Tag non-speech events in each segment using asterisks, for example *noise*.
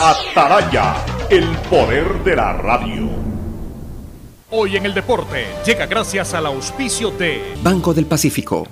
Ataraya, el poder de la radio. Hoy en el deporte llega gracias al auspicio de Banco del Pacífico.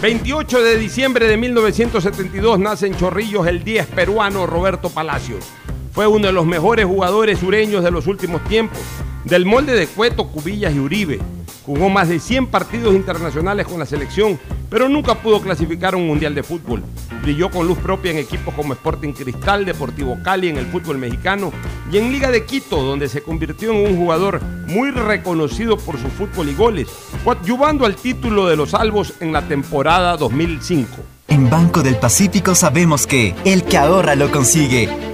28 de diciembre de 1972 nace en Chorrillos el 10 peruano Roberto Palacios. Fue uno de los mejores jugadores sureños de los últimos tiempos, del molde de Cueto, Cubillas y Uribe. Jugó más de 100 partidos internacionales con la selección, pero nunca pudo clasificar un mundial de fútbol. Brilló con luz propia en equipos como Sporting Cristal, Deportivo Cali en el fútbol mexicano y en Liga de Quito, donde se convirtió en un jugador muy reconocido por su fútbol y goles, coadyuvando al título de los salvos en la temporada 2005. En Banco del Pacífico sabemos que el que ahorra lo consigue.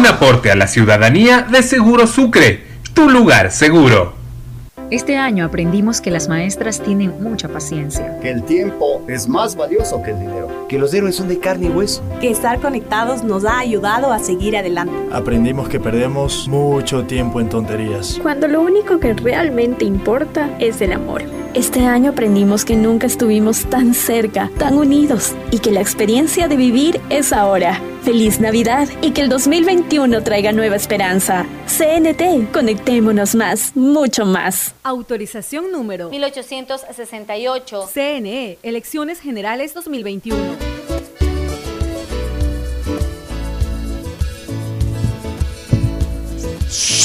Un aporte a la ciudadanía de Seguro Sucre, tu lugar seguro. Este año aprendimos que las maestras tienen mucha paciencia. Que el tiempo es más valioso que el dinero. Que los héroes son de carne y hueso. Que estar conectados nos ha ayudado a seguir adelante. Aprendimos que perdemos mucho tiempo en tonterías. Cuando lo único que realmente importa es el amor. Este año aprendimos que nunca estuvimos tan cerca, tan unidos y que la experiencia de vivir es ahora. Feliz Navidad y que el 2021 traiga nueva esperanza. CNT, conectémonos más, mucho más. Autorización número 1868. CNE, Elecciones Generales 2021.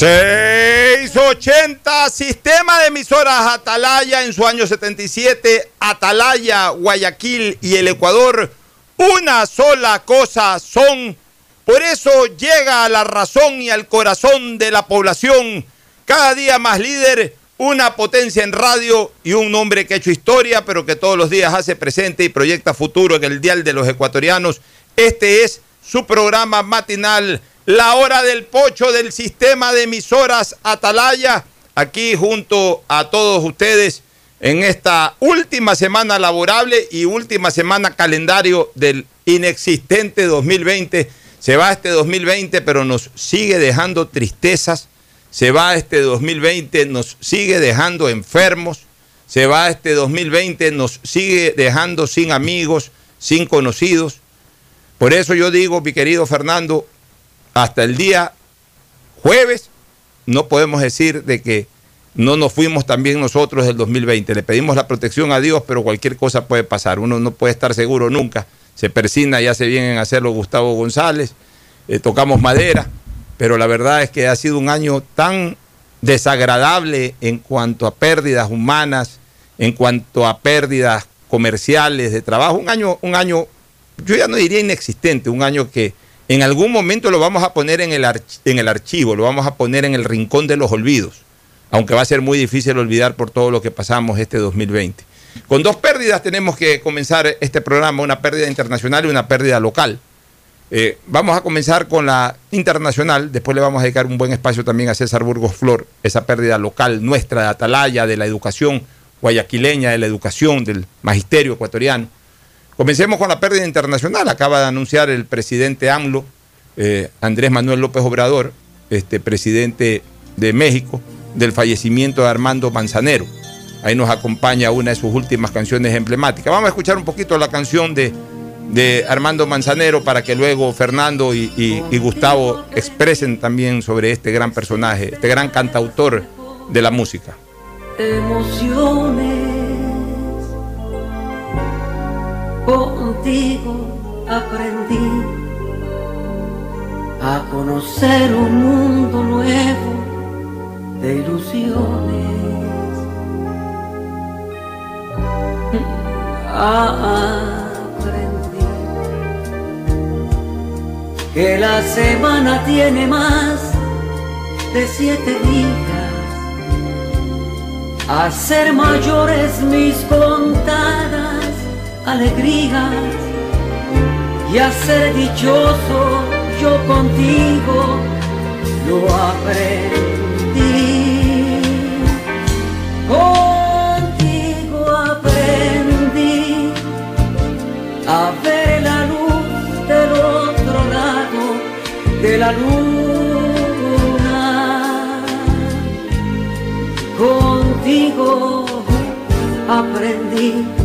...680... Sistema de emisoras Atalaya en su año 77... Atalaya, Guayaquil y el Ecuador... ...una sola cosa son... ...por eso llega a la razón y al corazón de la población... ...cada día más líder... ...una potencia en radio y un hombre que ha hecho historia... ...pero que todos los días hace presente y proyecta futuro en el dial de los ecuatorianos... ...este es su programa matinal... La hora del pocho del sistema de emisoras Atalaya, aquí junto a todos ustedes en esta última semana laborable y última semana calendario del inexistente 2020. Se va este 2020, pero nos sigue dejando tristezas. Se va este 2020, nos sigue dejando enfermos. Se va este 2020, nos sigue dejando sin amigos, sin conocidos. Por eso yo digo, mi querido Fernando, hasta el día jueves no podemos decir de que no nos fuimos también nosotros del 2020. Le pedimos la protección a Dios, pero cualquier cosa puede pasar. Uno no puede estar seguro nunca. Se persina y hace bien en hacerlo Gustavo González. Eh, tocamos madera. pero la verdad es que ha sido un año tan desagradable en cuanto a pérdidas humanas, en cuanto a pérdidas comerciales de trabajo, un año, un año, yo ya no diría inexistente, un año que en algún momento lo vamos a poner en el, en el archivo, lo vamos a poner en el rincón de los olvidos, aunque va a ser muy difícil olvidar por todo lo que pasamos este 2020. Con dos pérdidas tenemos que comenzar este programa, una pérdida internacional y una pérdida local. Eh, vamos a comenzar con la internacional, después le vamos a dedicar un buen espacio también a César Burgos Flor, esa pérdida local nuestra de Atalaya, de la educación guayaquileña, de la educación, del magisterio ecuatoriano. Comencemos con la pérdida internacional. Acaba de anunciar el presidente AMLO, eh, Andrés Manuel López Obrador, este presidente de México, del fallecimiento de Armando Manzanero. Ahí nos acompaña una de sus últimas canciones emblemáticas. Vamos a escuchar un poquito la canción de, de Armando Manzanero para que luego Fernando y, y Gustavo expresen también sobre este gran personaje, este gran cantautor de la música. Emociones contigo aprendí a conocer un mundo nuevo de ilusiones. Aprendí que la semana tiene más de siete días, a ser mayores mis contadas alegrías y a ser dichoso yo contigo lo aprendí. Contigo aprendí a ver la luz del otro lado de la luna. Contigo aprendí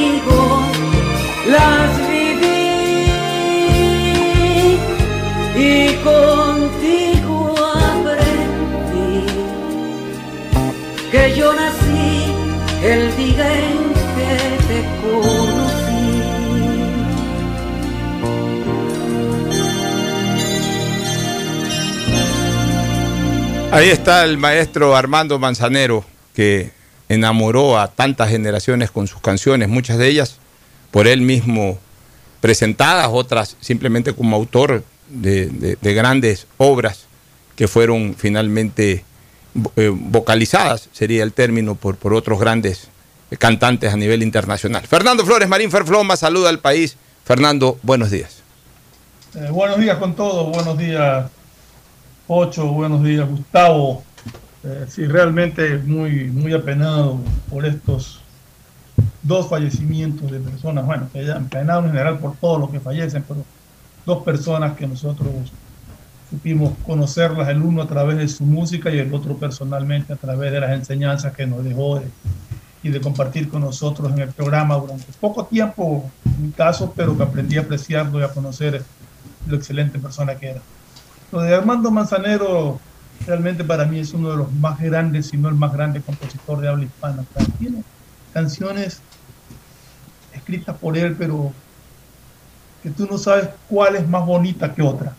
contigo las viví y contigo aprendí que yo nací el día en que te conocí. Ahí está el maestro Armando Manzanero, que enamoró a tantas generaciones con sus canciones, muchas de ellas por él mismo presentadas, otras simplemente como autor de, grandes obras que fueron finalmente eh, vocalizadas, sería el término, por, otros grandes cantantes a nivel internacional. Fernando Flores, Marín Ferfloma, saluda al país. Fernando, buenos días. Eh, buenos días con todos, buenos días Ocho, buenos días Gustavo. Eh, sí, realmente muy, muy apenado por estos dos fallecimientos de personas, bueno, que ya apenado en general por todos los que fallecen, pero dos personas que nosotros supimos conocerlas, el uno a través de su música y el otro personalmente a través de las enseñanzas que nos dejó y de compartir con nosotros en el programa durante poco tiempo, en mi caso, pero que aprendí a apreciarlo y a conocer lo excelente persona que era. Lo de Armando Manzanero realmente para mí es uno de los más grandes, si no el más grande compositor de habla hispana. tiene canciones escritas por él, pero que tú no sabes cuál es más bonita que otra.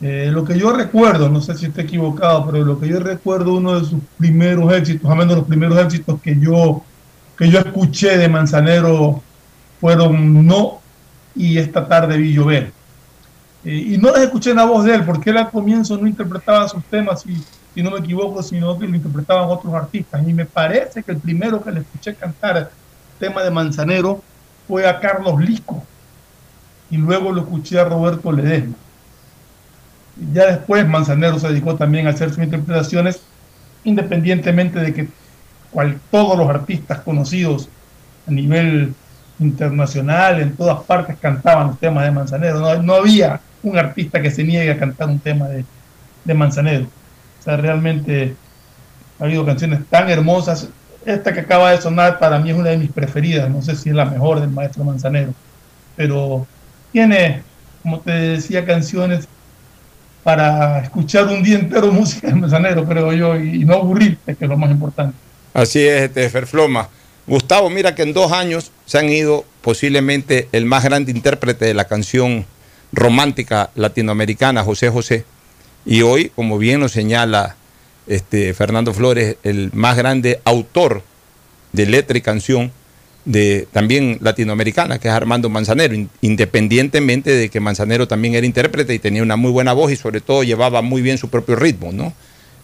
Eh, lo que yo recuerdo, no sé si estoy equivocado, pero lo que yo recuerdo, uno de sus primeros éxitos, al menos los primeros éxitos que yo, que yo escuché de Manzanero fueron No y Esta tarde vi llover. Eh, y no las escuché la voz de él, porque él al comienzo no interpretaba sus temas, si, si no me equivoco, sino que lo interpretaban otros artistas. Y me parece que el primero que le escuché cantar tema de Manzanero fue a Carlos Lico. Y luego lo escuché a Roberto Ledesma. Ya después Manzanero se dedicó también a hacer sus interpretaciones, independientemente de que cual, todos los artistas conocidos a nivel internacional, en todas partes cantaban los temas de Manzanero. No, no había un artista que se niegue a cantar un tema de, de Manzanero. O sea, realmente ha habido canciones tan hermosas. Esta que acaba de sonar para mí es una de mis preferidas. No sé si es la mejor del maestro Manzanero. Pero tiene, como te decía, canciones para escuchar un día entero música de Manzanero, creo yo, y no aburrirte, que es lo más importante. Así es, este Ferfloma. Gustavo, mira que en dos años se han ido posiblemente el más grande intérprete de la canción romántica latinoamericana, José José. Y hoy, como bien lo señala este, Fernando Flores, el más grande autor de letra y canción de también latinoamericana, que es Armando Manzanero, independientemente de que Manzanero también era intérprete y tenía una muy buena voz y sobre todo llevaba muy bien su propio ritmo, ¿no?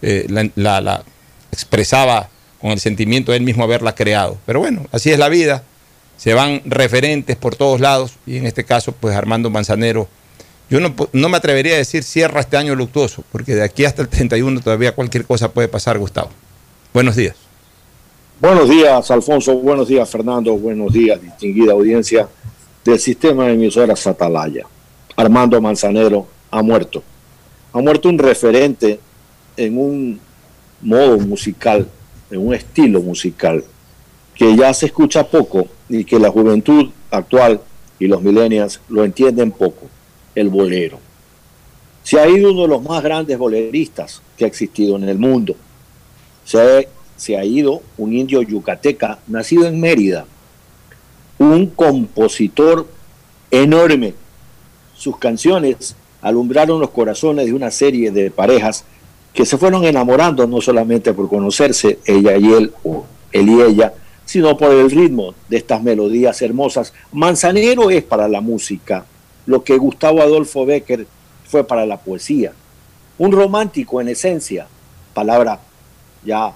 Eh, la, la expresaba con el sentimiento de él mismo haberla creado. Pero bueno, así es la vida, se van referentes por todos lados y en este caso pues Armando Manzanero, yo no, no me atrevería a decir cierra este año luctuoso, porque de aquí hasta el 31 todavía cualquier cosa puede pasar, Gustavo. Buenos días. Buenos días, Alfonso. Buenos días, Fernando. Buenos días, distinguida audiencia del sistema de emisoras Atalaya. Armando Manzanero ha muerto. Ha muerto un referente en un modo musical en un estilo musical que ya se escucha poco y que la juventud actual y los millennials lo entienden poco, el bolero. Se ha ido uno de los más grandes boleristas que ha existido en el mundo. Se se ha ido un indio yucateca nacido en Mérida, un compositor enorme. Sus canciones alumbraron los corazones de una serie de parejas que se fueron enamorando no solamente por conocerse ella y él o él y ella, sino por el ritmo de estas melodías hermosas. Manzanero es para la música lo que Gustavo Adolfo Becker fue para la poesía. Un romántico en esencia, palabra ya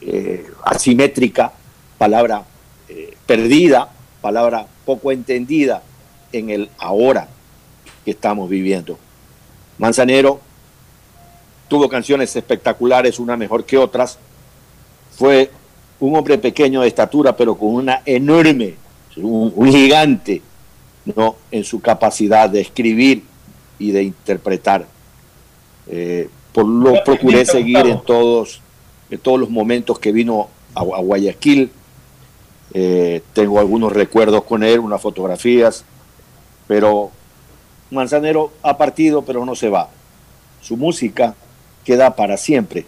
eh, asimétrica, palabra eh, perdida, palabra poco entendida en el ahora que estamos viviendo. Manzanero tuvo canciones espectaculares, una mejor que otras. Fue un hombre pequeño de estatura, pero con una enorme, un, gigante, ¿no? En su capacidad de escribir y de interpretar. Eh, por lo procuré seguir en todos, en todos los momentos que vino a, Guayaquil. Eh, tengo algunos recuerdos con él, unas fotografías, pero Manzanero ha partido, pero no se va. Su música queda para siempre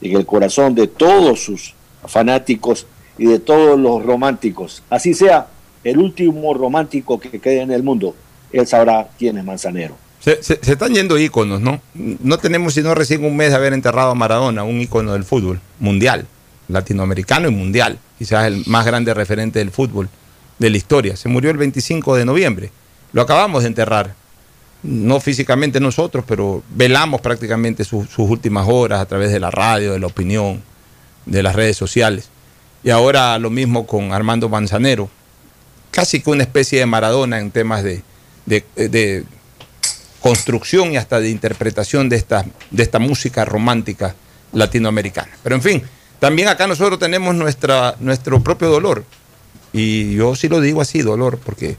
en el corazón de todos sus fanáticos y de todos los románticos. Así sea el último romántico que quede en el mundo, él sabrá quién es Manzanero. Se, están yendo íconos, ¿no? No tenemos sino recién un mes de haber enterrado a Maradona, un ícono del fútbol mundial, latinoamericano y mundial, quizás el más grande referente del fútbol de la historia. Se murió el 25 de noviembre. Lo acabamos de enterrar no físicamente nosotros, pero velamos prácticamente sus últimas horas a través de la radio, de la opinión, de las redes sociales. Y ahora lo mismo con Armando Manzanero, casi que una especie de Maradona en temas de, de, construcción y hasta de interpretación de esta, de esta música romántica latinoamericana. Pero en fin, también acá nosotros tenemos nuestra, nuestro propio dolor. Y yo sí lo digo así, dolor, porque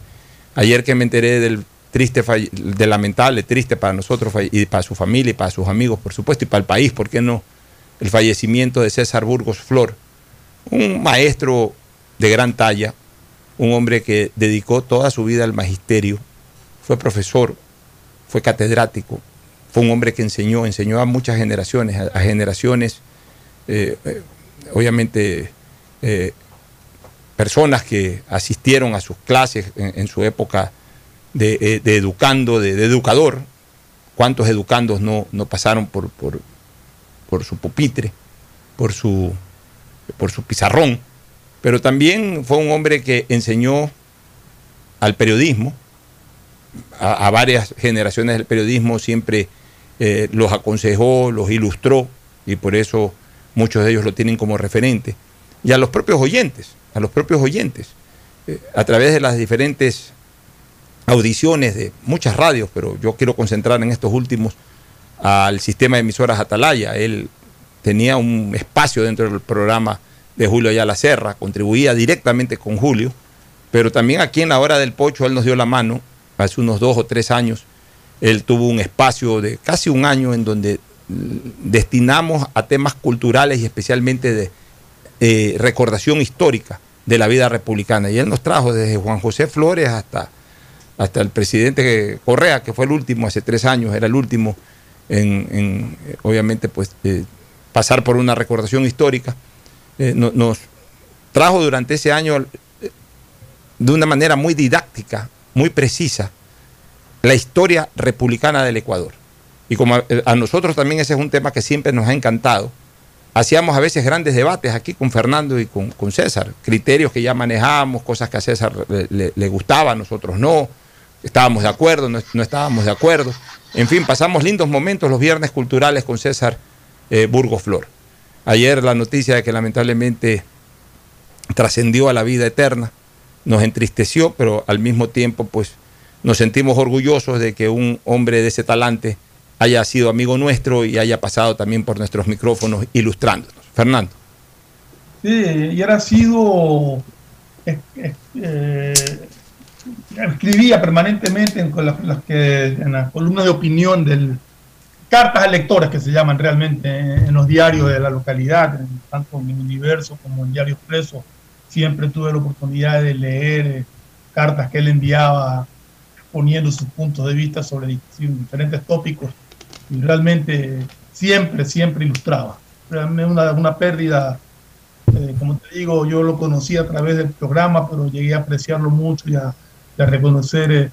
ayer que me enteré del triste, de lamentable, triste para nosotros y para su familia y para sus amigos, por supuesto, y para el país, ¿por qué no? El fallecimiento de César Burgos Flor, un maestro de gran talla, un hombre que dedicó toda su vida al magisterio, fue profesor, fue catedrático, fue un hombre que enseñó, enseñó a muchas generaciones, a, generaciones, eh, eh, obviamente, eh, personas que asistieron a sus clases en su época de, educando, de, educador. ¿Cuántos educandos no, no pasaron por, por, por, su pupitre, por su, por su pizarrón? Pero también fue un hombre que enseñó al periodismo, a, varias generaciones del periodismo, siempre eh, los aconsejó, los ilustró, y por eso muchos de ellos lo tienen como referente. Y a los propios oyentes, a los propios oyentes, eh, a través de las diferentes audiciones de muchas radios, pero yo quiero concentrar en estos últimos al sistema de emisoras Atalaya. Él tenía un espacio dentro del programa de Julio Ayala Serra, contribuía directamente con Julio, pero también aquí en la hora del pocho él nos dio la mano hace unos dos o tres años Él tuvo un espacio de casi un año en donde mm, destinamos a temas culturales y especialmente de eh, recordación histórica de la vida republicana. Y él nos trajo desde Juan José Flores hasta, hasta el presidente Correa, que fue el último hace tres años, era el último en, en, obviamente, pues eh, pasar por una recordación histórica. Eh, no- nos trajo durante ese año eh, de una manera muy didáctica, muy precisa, la historia republicana del Ecuador. Y como a, a nosotros también ese es un tema que siempre nos ha encantado, hacíamos a veces grandes debates aquí con Fernando y con, César, criterios que ya manejábamos, cosas que a César le- le gustaba, a nosotros no, estábamos de acuerdo, no, no estábamos de acuerdo. En fin, pasamos lindos momentos los viernes culturales con César eh, Burgos Flor. Ayer la noticia de que lamentablemente trascendió a la vida eterna nos entristeció, pero al mismo tiempo pues nos sentimos orgullosos de que un hombre de ese talante haya sido amigo nuestro y haya pasado también por nuestros micrófonos ilustrándonos. Fernando. Sí, y era sido. eh, eh, escribía permanentemente en, con las, las que, en columnas de opinión del. Cartas a lectores que se llaman realmente en los diarios de la localidad, tanto en el Universo como en Diario Expreso. Siempre tuve la oportunidad de leer eh, cartas que él enviaba poniendo sus puntos de vista sobre di- diferentes tópicos y realmente siempre, siempre ilustraba. Realmente una, una pérdida, eh, como te digo, yo lo conocí a través del programa, pero llegué a apreciarlo mucho y a, a reconocer eh,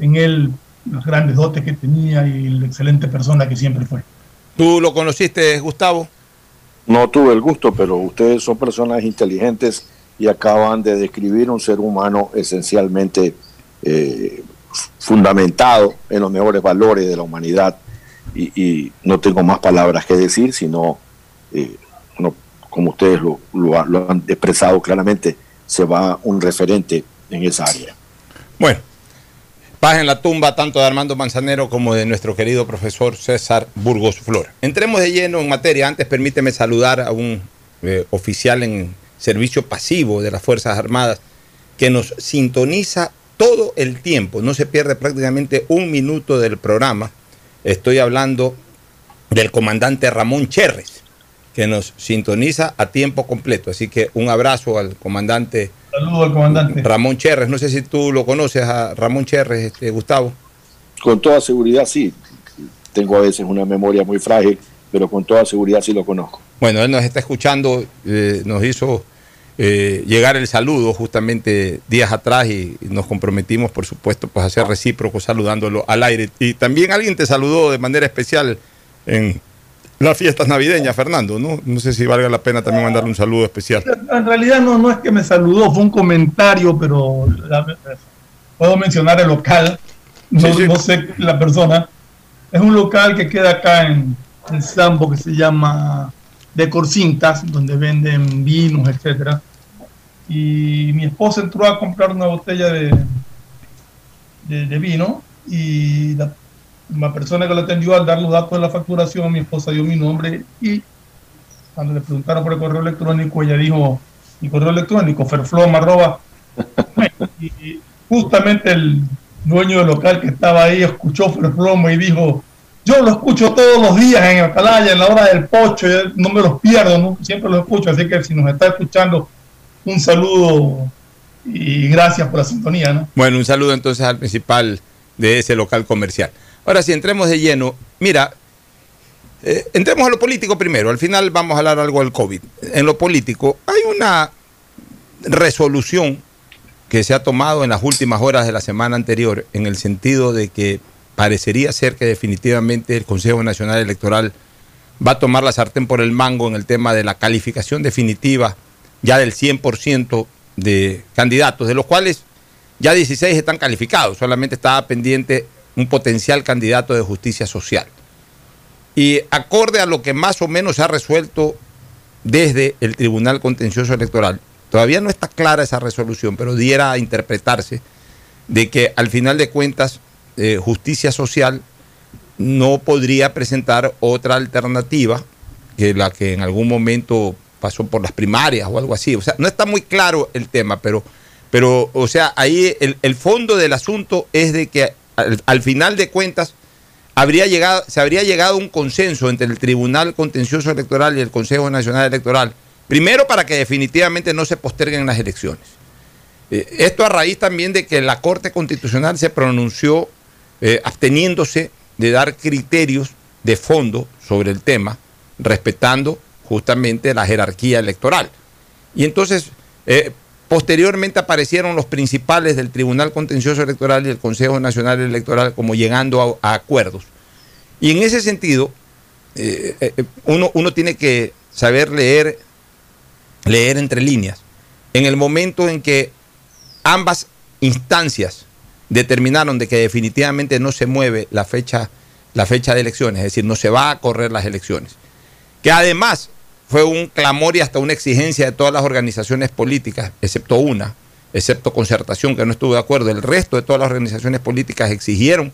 en él las grandes dotes que tenía y la excelente persona que siempre fue. ¿Tú lo conociste, Gustavo? No tuve el gusto, pero ustedes son personas inteligentes y acaban de describir un ser humano esencialmente eh, fundamentado en los mejores valores de la humanidad. Y, y no tengo más palabras que decir, sino, eh, no, como ustedes lo, lo lo han expresado claramente, se va un referente en esa área. Bueno, paz en la tumba tanto de Armando Manzanero como de nuestro querido profesor César Burgos Flor. Entremos de lleno en materia. Antes permíteme saludar a un eh, oficial en servicio pasivo de las Fuerzas Armadas que nos sintoniza todo el tiempo. No se pierde prácticamente un minuto del programa. Estoy hablando del comandante Ramón Cherres, que nos sintoniza a tiempo completo. Así que un abrazo al comandante Saludos al comandante. Ramón Cherres. No sé si tú lo conoces a Ramón Cherres, este, Gustavo. Con toda seguridad sí. Tengo a veces una memoria muy frágil, pero con toda seguridad sí lo conozco. Bueno, él nos está escuchando, eh, nos hizo eh, llegar el saludo justamente días atrás y, y nos comprometimos, por supuesto, pues a ser recíprocos saludándolo al aire. Y también alguien te saludó de manera especial en las fiestas navideñas, Fernando, ¿no? No sé si valga la pena también mandarle un saludo especial. En realidad no, no es que me saludó, fue un comentario, pero la- puedo mencionar el local, no, no sé la persona. Es un local que queda acá en, en Sambo que se llama Decor Cintas, donde venden vinos, etcétera. Y mi esposa entró a comprar una botella de, de, de vino y la, la persona que lo atendió al dar los datos de la facturación, mi esposa dio mi nombre y cuando le preguntaron por el correo electrónico, ella dijo, mi correo electrónico, ferflom, arroba. *laughs* y, justamente el dueño del local que estaba ahí escuchó Ferflomo y dijo, yo lo escucho todos los días en Atalaya, en la hora del pocho, no me los pierdo, ¿no? siempre lo escucho, así que si nos está escuchando, un saludo y gracias por la sintonía, ¿no? Bueno, un saludo entonces al principal de ese local comercial. Ahora sí, entremos de lleno. Mira, eh, entremos a lo político primero. Al final vamos a hablar algo del COVID. En lo político, hay una resolución que se ha tomado en las últimas horas de la semana anterior en el sentido de que parecería ser que definitivamente el Consejo Nacional Electoral va a tomar la sartén por el mango en el tema de la calificación definitiva ya del 100% de candidatos, de los cuales ya 16 están calificados, solamente estaba pendiente un potencial candidato de justicia social. Y acorde a lo que más o menos se ha resuelto desde el Tribunal Contencioso Electoral, todavía no está clara esa resolución, pero diera a interpretarse de que al final de cuentas eh, justicia social no podría presentar otra alternativa que la que en algún momento pasó por las primarias o algo así. O sea, no está muy claro el tema, pero, pero o sea, ahí el, el fondo del asunto es de que al, al final de cuentas habría llegado, se habría llegado a un consenso entre el Tribunal Contencioso Electoral y el Consejo Nacional Electoral. Primero, para que definitivamente no se posterguen las elecciones. Eh, esto a raíz también de que la Corte Constitucional se pronunció eh, absteniéndose de dar criterios de fondo sobre el tema, respetando justamente la jerarquía electoral. Y entonces, eh, posteriormente aparecieron los principales del Tribunal Contencioso Electoral y el Consejo Nacional Electoral como llegando a, acuerdos. Y en ese sentido, uno, uno tiene que saber leer, leer entre líneas. En el momento en que ambas instancias determinaron de que definitivamente no se mueve la fecha, la fecha de elecciones, es decir, no se va a correr las elecciones. Que además fue un clamor y hasta una exigencia de todas las organizaciones políticas, excepto una, excepto concertación, que no estuvo de acuerdo. El resto de todas las organizaciones políticas exigieron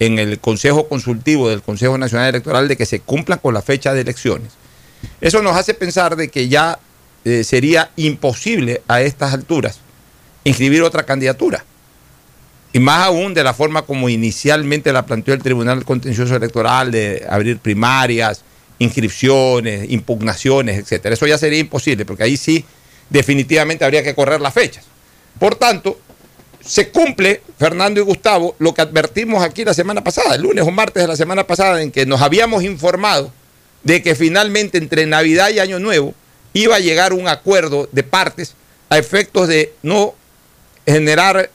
en el Consejo Consultivo del Consejo Nacional Electoral de que se cumplan con la fecha de elecciones. Eso nos hace pensar de que ya eh, sería imposible a estas alturas inscribir otra candidatura. Y más aún de la forma como inicialmente la planteó el Tribunal Contencioso Electoral de abrir primarias, inscripciones, impugnaciones, etcétera. Eso ya sería imposible, porque ahí sí definitivamente habría que correr las fechas. Por tanto, se cumple, Fernando y Gustavo, lo que advertimos aquí la semana pasada, el lunes o martes de la semana pasada, en que nos habíamos informado de que finalmente entre Navidad y Año Nuevo iba a llegar un acuerdo de partes a efectos de no generar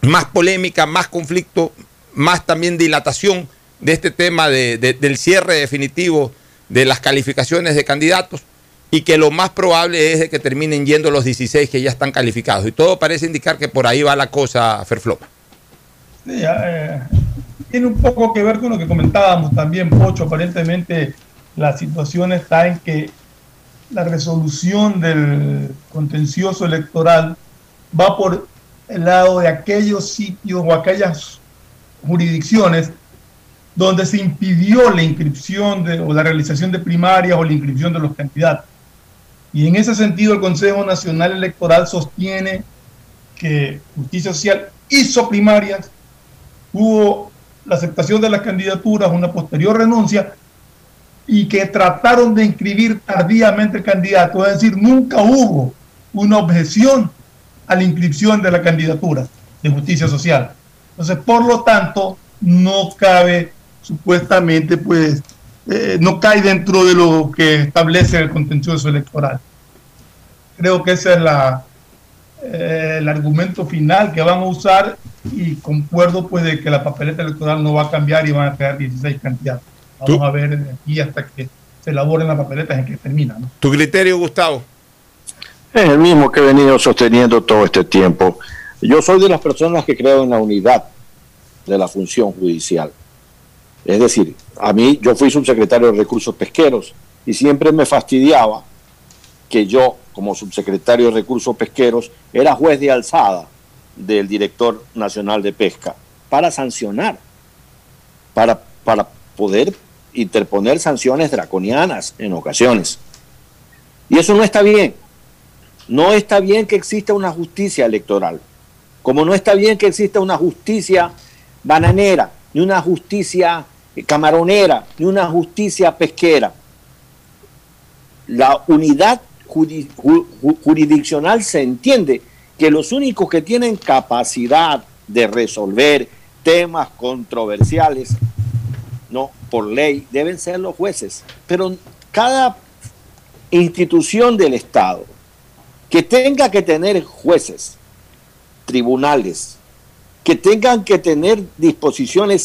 más polémica, más conflicto, más también dilatación de este tema de, de, del cierre definitivo de las calificaciones de candidatos y que lo más probable es de que terminen yendo los 16 que ya están calificados. Y todo parece indicar que por ahí va la cosa, Ferfloma. Sí, eh, tiene un poco que ver con lo que comentábamos también, Pocho. Aparentemente la situación está en que la resolución del contencioso electoral va por el lado de aquellos sitios o aquellas jurisdicciones donde se impidió la inscripción o la realización de primarias o la inscripción de los candidatos. Y en ese sentido el Consejo Nacional Electoral sostiene que Justicia Social hizo primarias, hubo la aceptación de las candidaturas, una posterior renuncia, y que trataron de inscribir tardíamente el candidato, es decir, nunca hubo una objeción a la inscripción de la candidatura de justicia social. Entonces, por lo tanto, no cabe supuestamente, pues, eh, no cae dentro de lo que establece el contencioso electoral. Creo que ese es la, eh, el argumento final que van a usar y concuerdo pues de que la papeleta electoral no va a cambiar y van a quedar 16 candidatos. Vamos a ver de aquí hasta que se elaboren las papeletas en que termina. ¿no? ¿Tu criterio, Gustavo? Es el mismo que he venido sosteniendo todo este tiempo. Yo soy de las personas que creo en la unidad de la función judicial. Es decir, a mí yo fui subsecretario de Recursos Pesqueros y siempre me fastidiaba que yo, como subsecretario de Recursos Pesqueros, era juez de alzada del director nacional de pesca para sancionar, para, para poder interponer sanciones draconianas en ocasiones. Y eso no está bien. No está bien que exista una justicia electoral, como no está bien que exista una justicia bananera, ni una justicia camaronera, ni una justicia pesquera. La unidad jurisdiccional se entiende que los únicos que tienen capacidad de resolver temas controversiales, no por ley, deben ser los jueces. Pero cada institución del Estado que tenga que tener jueces, tribunales, que tengan que tener disposiciones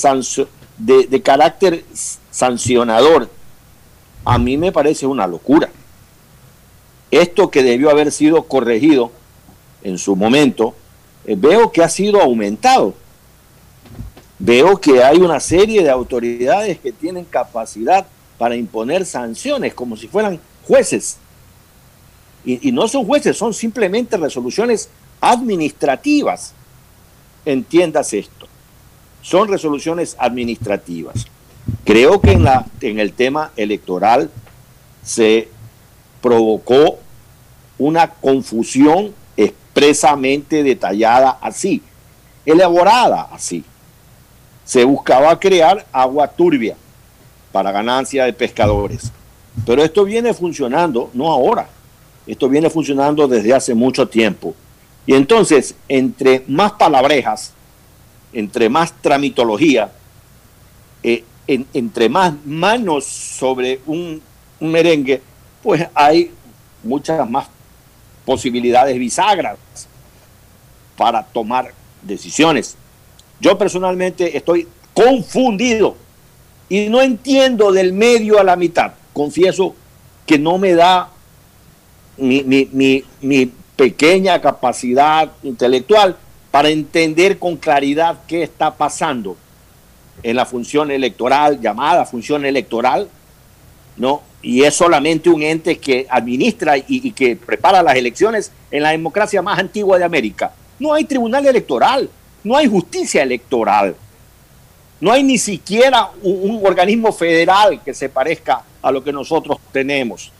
de, carácter sancionador, a mí me parece una locura. Esto que debió haber sido corregido en su momento, eh, veo que ha sido aumentado. Veo que hay una serie de autoridades que tienen capacidad para imponer sanciones como si fueran jueces. Y, y no son jueces, son simplemente resoluciones administrativas. Entiendas esto. Son resoluciones administrativas. Creo que en, la, en el tema electoral se provocó una confusión expresamente detallada así, elaborada así. se buscaba crear agua turbia para ganancia de pescadores. Pero esto viene funcionando, no ahora, esto viene funcionando desde hace mucho tiempo. Y entonces, entre más palabrejas, entre más tramitología, eh, en- entre más manos sobre un, merengue, pues hay muchas más posibilidades bisagras para tomar decisiones. Yo personalmente estoy confundido y no entiendo del medio a la mitad. Confieso que no me da mi pequeña capacidad intelectual para entender con claridad qué está pasando en la función electoral, llamada función electoral, ¿no? Y es solamente un ente que administra y, que prepara las elecciones en la democracia más antigua de América. No hay tribunal electoral, no hay justicia electoral, no hay ni siquiera un, un organismo federal que se parezca a lo que nosotros tenemos.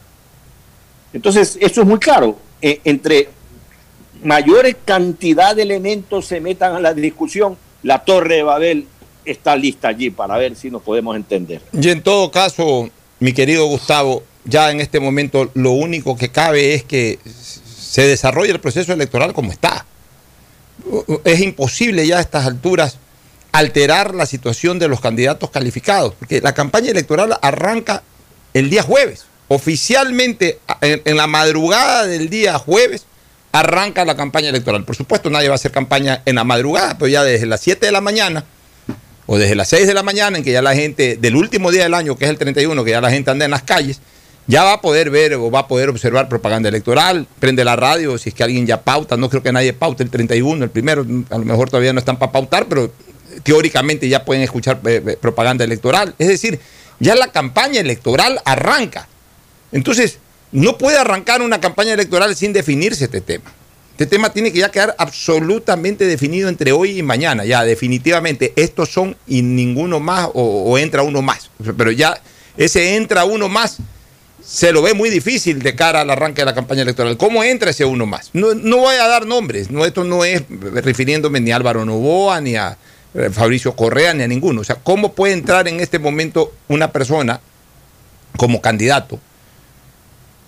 Entonces, eso es muy claro. Eh, entre mayores cantidad de elementos se metan a la discusión, la Torre de Babel está lista allí para ver si nos podemos entender. Y en todo caso, mi querido Gustavo, ya en este momento lo único que cabe es que se desarrolle el proceso electoral como está. Es imposible ya a estas alturas alterar la situación de los candidatos calificados, porque la campaña electoral arranca el día jueves. Oficialmente, en, en la madrugada del día jueves, arranca la campaña electoral. Por supuesto, nadie va a hacer campaña en la madrugada, pero ya desde las 7 de la mañana o desde las 6 de la mañana, en que ya la gente, del último día del año, que es el 31, que ya la gente anda en las calles, ya va a poder ver o va a poder observar propaganda electoral, prende la radio, si es que alguien ya pauta, no creo que nadie paute el 31, el primero, a lo mejor todavía no están para pautar, pero teóricamente ya pueden escuchar eh, eh, propaganda electoral. Es decir, ya la campaña electoral arranca. Entonces, no puede arrancar una campaña electoral sin definirse este tema. Este tema tiene que ya quedar absolutamente definido entre hoy y mañana. Ya, definitivamente, estos son y ninguno más o, entra uno más. Pero ya ese entra uno más se lo ve muy difícil de cara al arranque de la campaña electoral. ¿Cómo entra ese uno más? No, no voy a dar nombres. No, esto no es refiriéndome ni a Álvaro Novoa, ni a eh, Fabricio Correa, ni a ninguno. O sea, ¿cómo puede entrar en este momento una persona como candidato?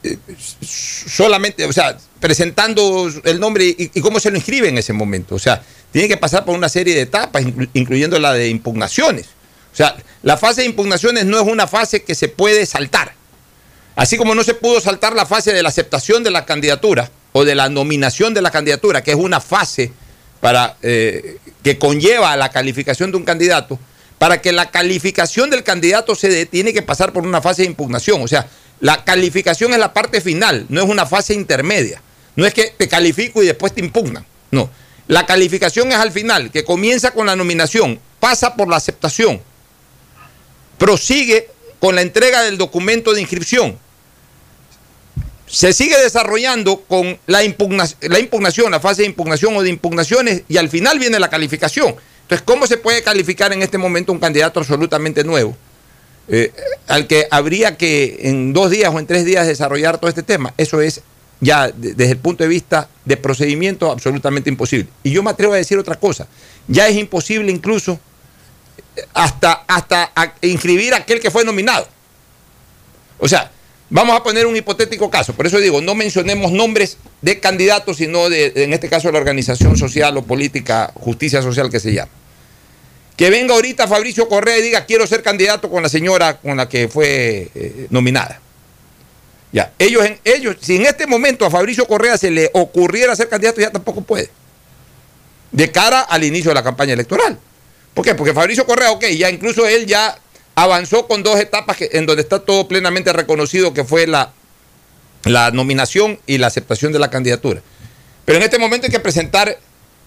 Eh, solamente, o sea, presentando el nombre y, cómo se lo inscribe en ese momento. O sea, tiene que pasar por una serie de etapas, inclu- incluyendo la de impugnaciones. O sea, la fase de impugnaciones no es una fase que se puede saltar. Así como no se pudo saltar la fase de la aceptación de la candidatura o de la nominación de la candidatura, que es una fase para, eh, que conlleva a la calificación de un candidato, para que la calificación del candidato se dé, tiene que pasar por una fase de impugnación. O sea, la calificación es la parte final, no es una fase intermedia. No es que te califico y después te impugnan. No. La calificación es al final, que comienza con la nominación, pasa por la aceptación, prosigue con la entrega del documento de inscripción. Se sigue desarrollando con la, la impugnación, la fase de impugnación o de impugnaciones, y al final viene la calificación. Entonces, ¿cómo se puede calificar en este momento un candidato absolutamente nuevo? Eh, al que habría que en dos días o en tres días desarrollar todo este tema. Eso es ya de- desde el punto de vista de procedimiento absolutamente imposible. Y yo me atrevo a decir otra cosa. Ya es imposible incluso eh, hasta, hasta inscribir a aquel que fue nominado. O sea, vamos a poner un hipotético caso. Por eso digo, no mencionemos nombres de candidatos, sino de, en este caso, la organización social o política, justicia social que se llama. Que venga ahorita Fabricio Correa y diga, quiero ser candidato con la señora con la que fue eh, nominada. Ya, ellos, ellos, si en este momento a Fabricio Correa se le ocurriera ser candidato, ya tampoco puede. De cara al inicio de la campaña electoral. ¿Por qué? Porque Fabricio Correa, ok, ya incluso él ya avanzó con dos etapas que- en donde está todo plenamente reconocido, que fue la, la nominación y la aceptación de la candidatura. Pero en este momento hay que presentar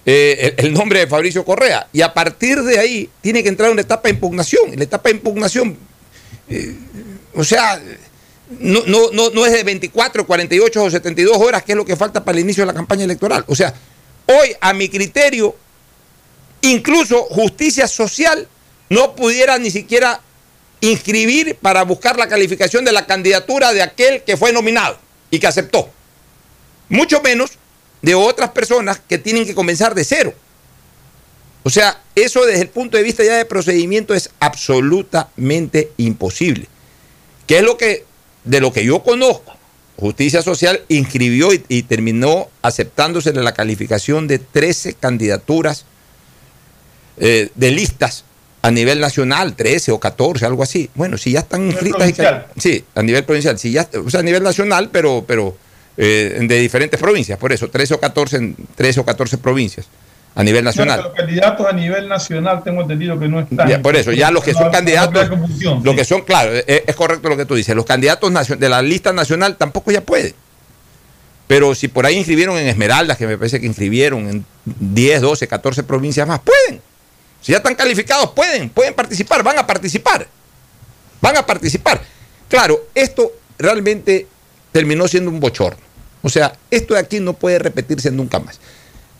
eh, el, nombre de Fabricio Correa. Y a partir de ahí tiene que entrar una etapa de impugnación. La etapa de impugnación, eh, o sea, no, no, no, no es de 24, 48 o 72 horas, que es lo que falta para el inicio de la campaña electoral. O sea, hoy, a mi criterio, incluso justicia social no pudiera ni siquiera inscribir para buscar la calificación de la candidatura de aquel que fue nominado y que aceptó. Mucho menos de otras personas que tienen que comenzar de cero. O sea, eso desde el punto de vista ya de procedimiento es absolutamente imposible. ¿Qué es lo que, de lo que yo conozco? Justicia Social inscribió y, y terminó aceptándosele la calificación de 13 candidaturas eh, de listas a nivel nacional, 13 o 14, algo así. Bueno, si ya están inscritas. y sí, a nivel provincial. Si ya, o sea, a nivel nacional, pero, pero eh, de diferentes provincias. Por eso, 13 o 14 en 13 o 14 provincias a nivel nacional. Los candidatos a nivel nacional tengo entendido que no están. Ya, por eso, ya los que son no candidatos, los que son, claro, es, es correcto lo que tú dices, los candidatos de la lista nacional tampoco ya pueden. Pero si por ahí inscribieron en Esmeraldas, que me parece que inscribieron en 10, 12, 14 provincias más, pueden. Si ya están calificados, pueden, pueden participar, van a participar. Van a participar. Claro, esto realmente terminó siendo un bochorno. O sea, esto de aquí no puede repetirse nunca más.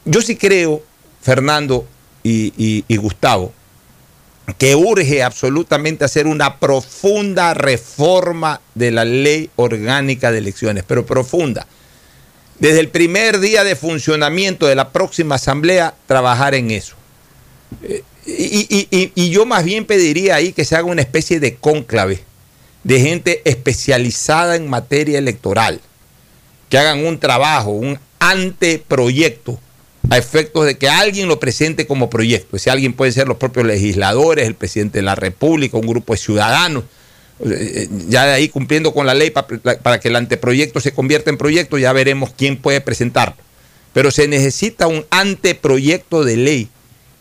Yo sí creo, Fernando y, Gustavo, que urge absolutamente hacer una profunda reforma de la ley orgánica de elecciones, pero profunda. Desde el primer día de funcionamiento de la próxima asamblea, trabajar en eso. Eh, y- y yo más bien pediría ahí que se haga una especie de cónclave de gente especializada en materia electoral, que hagan un trabajo, un anteproyecto, a efectos de que alguien lo presente como proyecto. Ese alguien puede ser los propios legisladores, el presidente de la República, un grupo de ciudadanos. Eh, Ya de ahí cumpliendo con la ley pa- para que el anteproyecto se convierta en proyecto, ya veremos quién puede presentarlo. Pero se necesita un anteproyecto de ley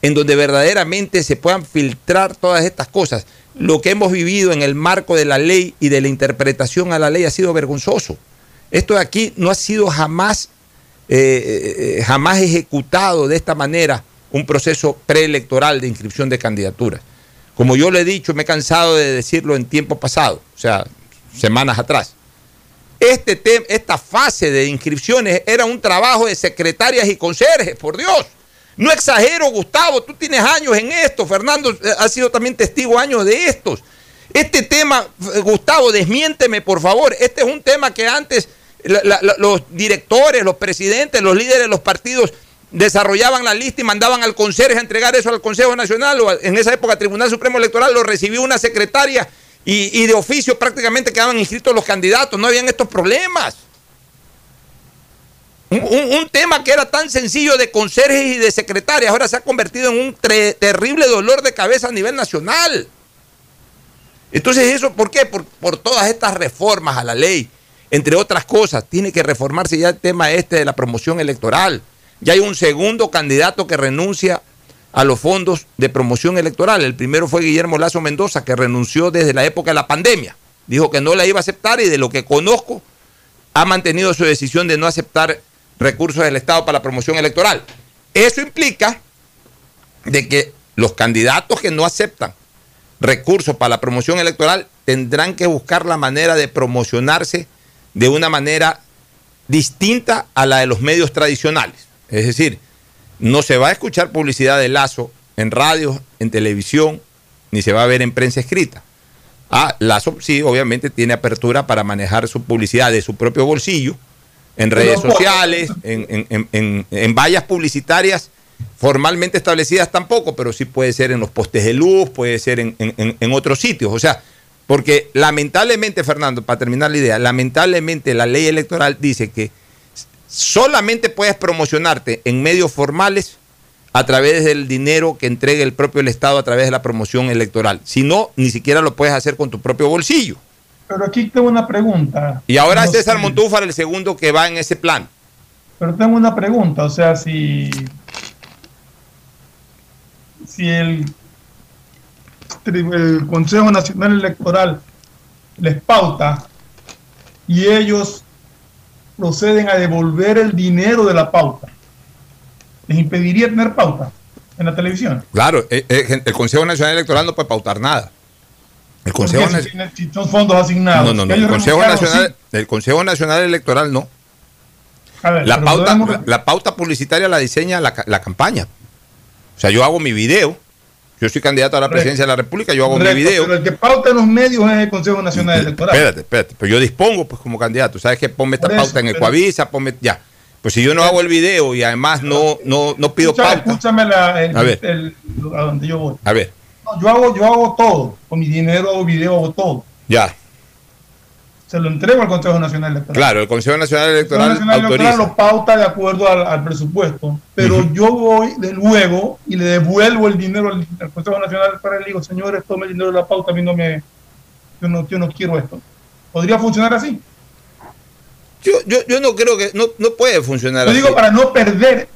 en donde verdaderamente se puedan filtrar todas estas cosas. Lo que hemos vivido en el marco de la ley y de la interpretación a la ley ha sido vergonzoso. Esto de aquí no ha sido jamás, eh, eh, jamás ejecutado de esta manera un proceso preelectoral de inscripción de candidaturas. Como yo le he dicho, me he cansado de decirlo en tiempo pasado, o sea, semanas atrás. Este esta fase de inscripciones era un trabajo de secretarias y conserjes, por Dios. No exagero, Gustavo, tú tienes años en esto, Fernando eh, ha sido también testigo años de estos. Este tema, eh, Gustavo, desmiénteme, por favor. Este es un tema que antes los directores, los presidentes, los líderes de los partidos desarrollaban la lista y mandaban al conserje a entregar eso al Consejo Nacional o en esa época Tribunal Supremo Electoral lo recibió una secretaria y, y de oficio prácticamente quedaban inscritos los candidatos, no habían estos problemas. Un, un- tema que era tan sencillo de conserjes y de secretarias ahora se ha convertido en un terrible dolor de cabeza a nivel nacional. Entonces, ¿eso por qué? Por, por todas estas reformas a la ley, entre otras cosas. Tiene que reformarse ya el tema este de la promoción electoral. Ya hay un segundo candidato que renuncia a los fondos de promoción electoral. El primero fue Guillermo Lazo Mendoza, que renunció desde la época de la pandemia. Dijo que no la iba a aceptar y de lo que conozco, ha mantenido su decisión de no aceptar recursos del Estado para la promoción electoral. Eso implica de que los candidatos que no aceptan recursos para la promoción electoral tendrán que buscar la manera de promocionarse de una manera distinta a la de los medios tradicionales. Es decir, no se va a escuchar publicidad de Lazo en radio, en televisión, ni se va a ver en prensa escrita. Ah, Lazo sí, obviamente tiene apertura para manejar su publicidad de su propio bolsillo, en redes sociales, en, en- en- en- vallas publicitarias formalmente establecidas tampoco, pero sí puede ser en los postes de luz, puede ser en, en- en- en otros sitios. O sea, porque lamentablemente, Fernando, para terminar la idea, lamentablemente la ley electoral dice que solamente puedes promocionarte en medios formales a través del dinero que entregue el propio el Estado a través de la promoción electoral. Si no, ni siquiera lo puedes hacer con tu propio bolsillo. Pero aquí tengo una pregunta. Y ahora No César sé, Montúfar el segundo que va en ese plan. Pero tengo una pregunta, o sea, si, si el, el Consejo Nacional Electoral les pauta y ellos proceden a devolver el dinero de la pauta, ¿les impediría tener pauta en la televisión? Claro, eh, eh, el Consejo Nacional Electoral no puede pautar nada. El Consejo Nacional... si fondos asignados. No, no, no. El Consejo, Nacional, el Consejo Nacional Electoral no. sí. A ver, La pero pauta, la, la pauta publicitaria la diseña la, la campaña. O sea, yo hago mi video. Yo soy candidato a la presidencia de la República, yo hago mi video. Pero el que pauta en los medios es el Consejo Nacional Electoral. Espérate, espérate. Pero yo dispongo pues como candidato. ¿Sabes qué? Ponme esta eso, pauta en pero- Ecuavisa, ponme. Ya. Pues si yo no hago el video y además no, no, no pido Escucha- pauta. Escúchame la, el- A ver. el- a donde yo voy. A ver, yo hago, yo hago todo. Con mi dinero hago video, hago todo. ya. Se lo entrego al Consejo Nacional Electoral. Claro, el Consejo Nacional El Consejo Electoral Nacional Electoral lo pauta de acuerdo al, al presupuesto, pero yo voy de luego y le devuelvo el dinero al, al Consejo Nacional Electoral y le digo, señores, tome el dinero de la pauta, a mí no me, yo no, yo no quiero esto. ¿Podría funcionar así? Yo, yo, yo no creo que. No, no puede funcionar Lo así. digo para no perder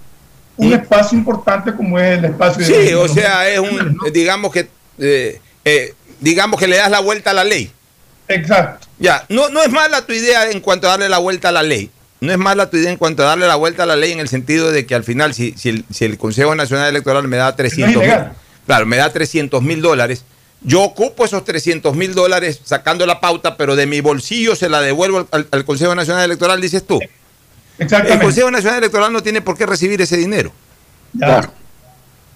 un espacio importante como es el espacio de- Sí, de o sea, es un. Digamos que. eh, eh, digamos que le das la vuelta a la ley. Exacto. Ya, no, no es mala tu idea en cuanto a darle la vuelta a la ley. No es mala tu idea en cuanto a darle la vuelta a la ley en el sentido de que al final, si, si, el, si el Consejo Nacional Electoral me da 300 mil, claro, me da 300 mil dólares, yo ocupo esos 300 mil dólares sacando la pauta, pero de mi bolsillo se la devuelvo al- al Consejo Nacional Electoral, dices tú. El. Consejo Nacional Electoral no tiene por qué recibir ese dinero. Ya,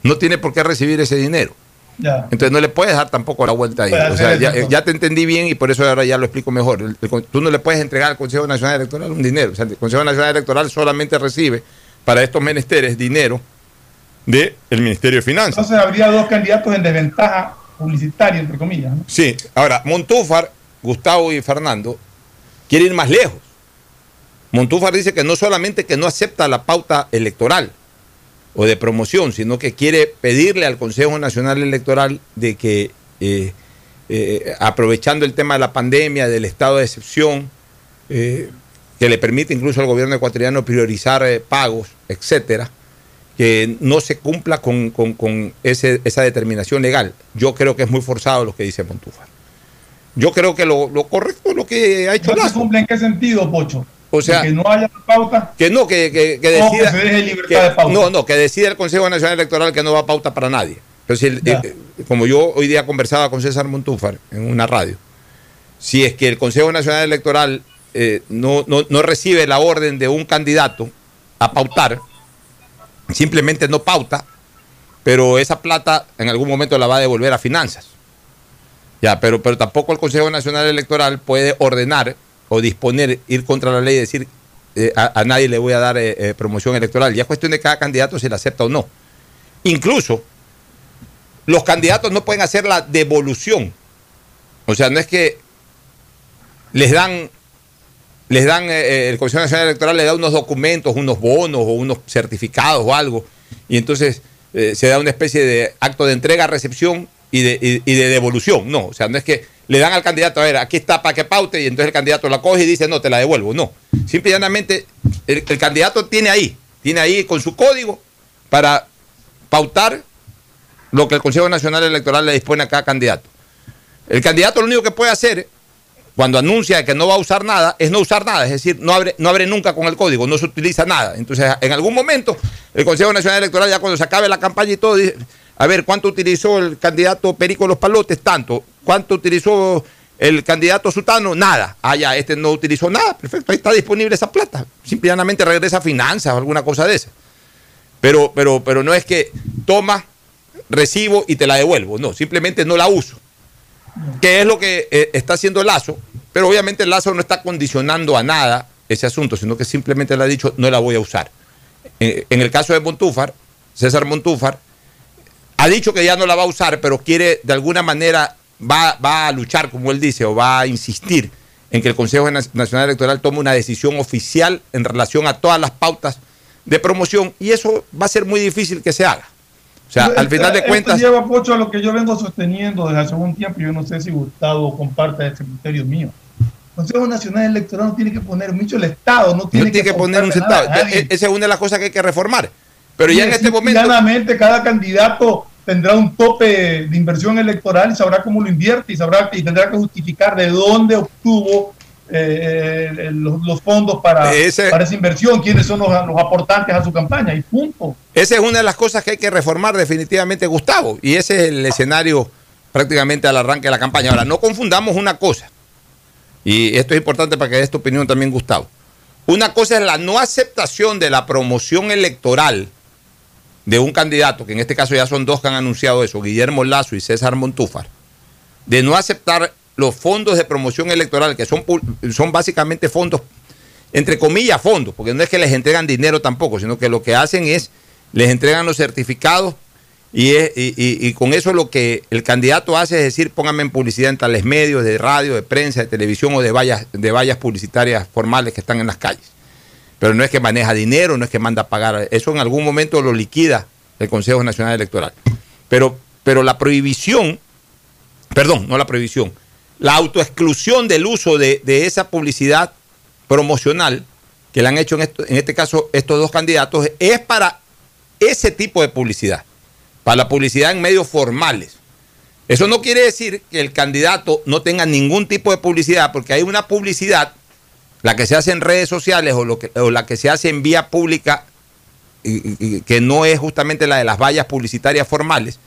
No tiene por qué recibir ese dinero. ya. Entonces no le puedes dar tampoco la vuelta ahí. O sea, ya, te entendí bien y por eso ahora ya lo explico mejor. El- el- tú no le puedes entregar al Consejo Nacional Electoral un dinero. O sea, el Consejo Nacional Electoral solamente recibe para estos menesteres dinero del Ministerio de Finanzas. Entonces habría dos candidatos en desventaja publicitaria, entre comillas. ¿no? Sí, ahora, Montúfar, Gustavo y Fernando quieren ir más lejos. Montúfar dice que no solamente que no acepta la pauta electoral o de promoción, sino que quiere pedirle al Consejo Nacional Electoral de que, eh, eh, aprovechando el tema de la pandemia, del estado de excepción, eh, que le permite incluso al gobierno ecuatoriano priorizar pagos, etcétera, que no se cumpla con, con- con ese- esa determinación legal. Yo creo que es muy forzado lo que dice Montúfar. Yo creo que lo, lo correcto es lo que ha hecho ¿No se cumple en qué sentido, Pocho? O sea, que no haya pauta. que no, que, que, que O que decida. se deje libertad de pauta. no, no, que decida el Consejo Nacional Electoral que no va a pauta para nadie. Entonces, Ya. eh, como yo hoy día conversaba con César Montúfar en una radio, si es que el Consejo Nacional Electoral eh, no, no, no recibe la orden de un candidato a pautar, simplemente no pauta, pero esa plata en algún momento la va a devolver a finanzas. Ya, pero, pero tampoco el Consejo Nacional Electoral puede ordenar o disponer, ir contra la ley y decir eh, a, nadie le voy a dar eh, eh, promoción electoral. Ya es cuestión de cada candidato si la acepta o no. Incluso los candidatos no pueden hacer la devolución. O sea, no es que les dan, les dan, el Consejo Nacional Electoral le da unos documentos, unos bonos o unos certificados o algo, y entonces se da una especie de acto de entrega-recepción y de, y de devolución. No, o sea, no es que le dan al candidato, a ver, aquí está para que paute, y entonces el candidato la coge y dice, no, te la devuelvo. No, simple y llanamente el, candidato tiene ahí, tiene ahí con su código para pautar lo que el Consejo Nacional Electoral le dispone a cada candidato. El candidato lo único que puede hacer cuando anuncia que no va a usar nada es no usar nada, es decir, no abre, no abre nunca con el código, no se utiliza nada. Entonces, en algún momento, el Consejo Nacional Electoral, ya cuando se acabe la campaña y todo, dice, a ver, ¿cuánto utilizó el candidato Perico Los Palotes? Tanto. ¿Cuánto utilizó el candidato Sutano? Nada. Ah, ya, este no utilizó nada. Perfecto, ahí está disponible esa plata. Simplemente regresa a finanzas o alguna cosa de esa. Pero, pero, pero no es que toma, recibo y te la devuelvo. No, simplemente no la uso. Que es lo que eh, está haciendo Lazo. Pero obviamente Lazo no está condicionando a nada ese asunto, sino que simplemente le ha dicho no la voy a usar. En, el caso de Montúfar, César Montúfar, ha dicho que ya no la va a usar, pero quiere de alguna manera, va, va a luchar, como él dice, o va a insistir en que el Consejo Na- Nacional Electoral tome una decisión oficial en relación a todas las pautas de promoción y eso va a ser muy difícil que se haga. O sea, al final de Esto cuentas... lleva, Pocho, a lo que yo vengo sosteniendo desde hace algún tiempo. Yo no sé si Gustavo comparte ese criterio mío. El Consejo Nacional Electoral no tiene que poner mucho el Estado, no tiene, no tiene que poner un centavo. E- Esa es una de las cosas que hay que reformar. Pero ya en este momento... Cada candidato tendrá un tope de inversión electoral y sabrá cómo lo invierte y sabrá y tendrá que justificar de dónde obtuvo eh, los, los fondos para, Ese- para esa inversión, quiénes son los, los aportantes a su campaña y punto. Esa es una de las cosas que hay que reformar definitivamente, Gustavo. Y ese es el escenario prácticamente al arranque de la campaña. Ahora, no confundamos una cosa. Y esto es importante para que dé tu opinión también, Gustavo. Una cosa es la no aceptación de la promoción electoral de un candidato, que en este caso ya son dos que han anunciado eso, Guillermo Lazo y César Montúfar, de no aceptar los fondos de promoción electoral, que son, son básicamente fondos entre comillas, fondos, porque no es que les entregan dinero tampoco, sino que lo que hacen es, les entregan los certificados y, es- y- y- y con eso lo que el candidato hace es decir, póngame en publicidad en tales medios, de radio, de prensa, de televisión o de vallas, de vallas publicitarias formales que están en las calles. Pero no es que maneja dinero, no es que manda a pagar. Eso en algún momento lo liquida el Consejo Nacional Electoral. Pero, pero la prohibición, perdón, no la prohibición, la autoexclusión del uso de, de esa publicidad promocional que le han hecho en, esto- en este caso estos dos candidatos es para ese tipo de publicidad, para la publicidad en medios formales. Eso no quiere decir que el candidato no tenga ningún tipo de publicidad, porque hay una publicidad, la que se hace en redes sociales o, lo que- o la que se hace en vía pública, que no es justamente la de las vallas publicitarias formales,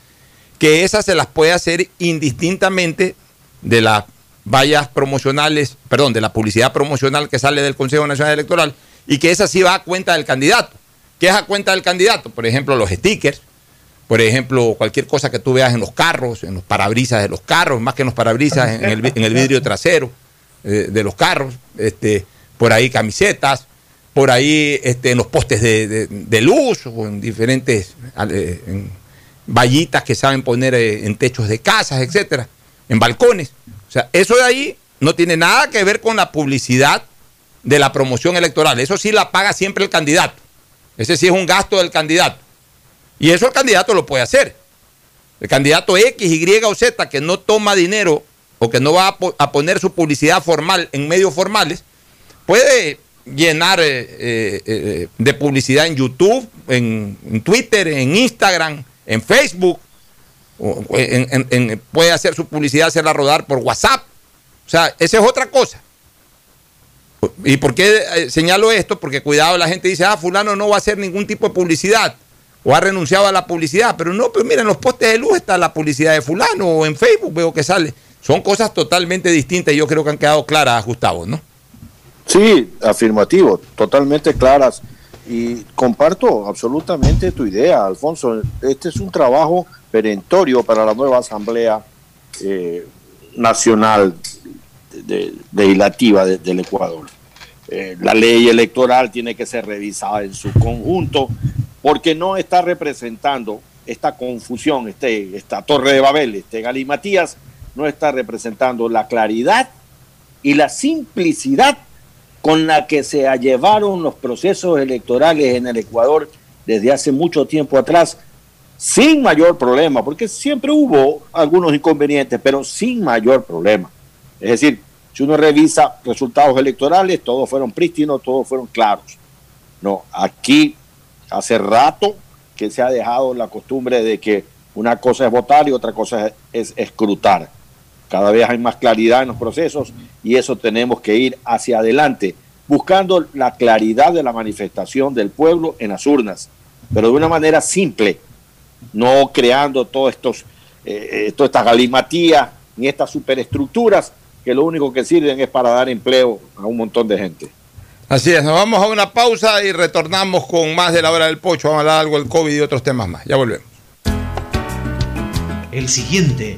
que esas se las puede hacer indistintamente de las vallas promocionales, perdón, de la publicidad promocional que sale del Consejo Nacional Electoral y que esa sí va a cuenta del candidato. ¿Qué es a cuenta del candidato? Por ejemplo, los stickers, por ejemplo, cualquier cosa que tú veas en los carros, en los parabrisas de los carros, más que en los parabrisas, en el, en el vidrio trasero eh, de los carros, este, por ahí camisetas, por ahí este, en los postes de, de- luz o en diferentes eh, vallitas que saben poner eh, en techos de casas, etcétera, en balcones. O sea, eso de ahí no tiene nada que ver con la publicidad de la promoción electoral. Eso sí la paga siempre el candidato. Ese sí es un gasto del candidato. Y eso el candidato lo puede hacer. El candidato X, Y o Z que no toma dinero que no va a, po- a poner su publicidad formal en medios formales, puede llenar eh, eh, eh, de publicidad en YouTube, en, Twitter, en Instagram, en Facebook, puede hacer su publicidad, hacerla rodar por WhatsApp. O sea, esa es otra cosa. ¿Y por qué señalo esto? Porque cuidado, la gente dice, ah, fulano no va a hacer ningún tipo de publicidad o ha renunciado a la publicidad. Pero no, pero mira, en los postes de luz está la publicidad de fulano o en Facebook veo que sale. Son cosas totalmente distintas y yo creo que han quedado claras, Gustavo, ¿no? Sí, afirmativo, totalmente claras. Y comparto absolutamente tu idea, Alfonso. Este es un trabajo perentorio para la nueva Asamblea eh, Nacional Legislativa de- del Ecuador. Eh, la ley electoral tiene que ser revisada en su conjunto porque no está representando esta confusión, este, esta torre de Babel, este Galimatías, no está representando la claridad y la simplicidad con la que se llevaron los procesos electorales en el Ecuador desde hace mucho tiempo atrás, sin mayor problema, porque siempre hubo algunos inconvenientes, pero sin mayor problema. Es decir, si uno revisa resultados electorales, todos fueron prístinos, todos fueron claros. No, aquí hace rato que se ha dejado la costumbre de que una cosa es votar y otra cosa es, es escrutar. Cada vez hay más claridad en los procesos y eso tenemos que ir hacia adelante, buscando la claridad de la manifestación del pueblo en las urnas, pero de una manera simple, no creando todos estos, eh, todas estas galimatías ni estas superestructuras que lo único que sirven es para dar empleo a un montón de gente. Así es, nos vamos a una pausa y retornamos con más de la hora del pocho. Vamos a hablar algo del COVID y otros temas más. Ya volvemos. El siguiente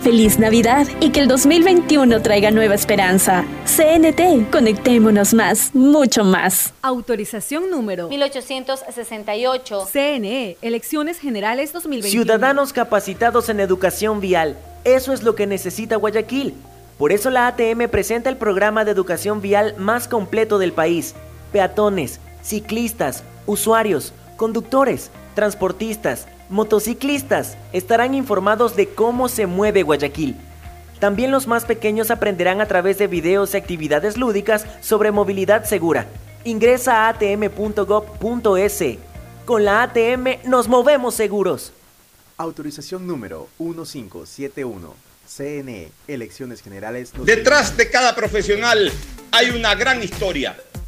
Feliz Navidad y que el 2021 traiga nueva esperanza. CNT, conectémonos más, mucho más. Autorización número 1868. CNE, Elecciones Generales 2021. Ciudadanos capacitados en educación vial. Eso es lo que necesita Guayaquil. Por eso la ATM presenta el programa de educación vial más completo del país. Peatones, ciclistas, usuarios, conductores, transportistas, motociclistas estarán informados de cómo se mueve Guayaquil. También los más pequeños aprenderán a través de videos y actividades lúdicas sobre movilidad segura. Ingresa a atm.gov.es. Con la ATM nos movemos seguros. Autorización número 1571. CNE, Elecciones Generales. Detrás de cada profesional hay una gran historia.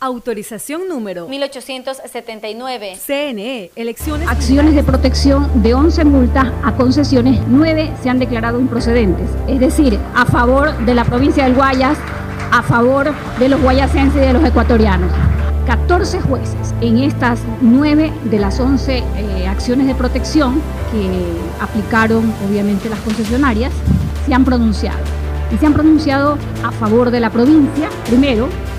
Autorización número 1879. CNE, elecciones. Acciones de protección de 11 multas a concesiones, 9 se han declarado improcedentes. Es decir, a favor de la provincia del Guayas, a favor de los guayasenses y de los ecuatorianos. 14 jueces en estas 9 de las 11 eh, acciones de protección que aplicaron obviamente las concesionarias se han pronunciado. Y se han pronunciado a favor de la provincia, primero,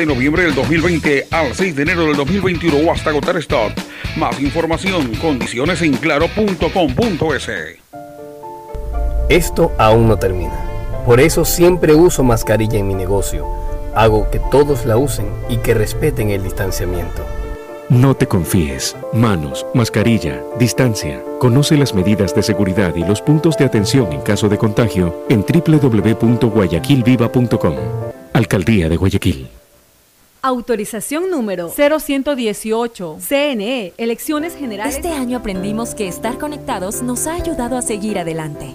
de noviembre del 2020 al 6 de enero del 2021 o hasta agotar stock. Más información, condiciones en claro.com.es. Esto aún no termina. Por eso siempre uso mascarilla en mi negocio. Hago que todos la usen y que respeten el distanciamiento. No te confíes. Manos, mascarilla, distancia. Conoce las medidas de seguridad y los puntos de atención en caso de contagio en www.guayaquilviva.com. Alcaldía de Guayaquil. Autorización número 0118. CNE, elecciones generales. Este año aprendimos que estar conectados nos ha ayudado a seguir adelante.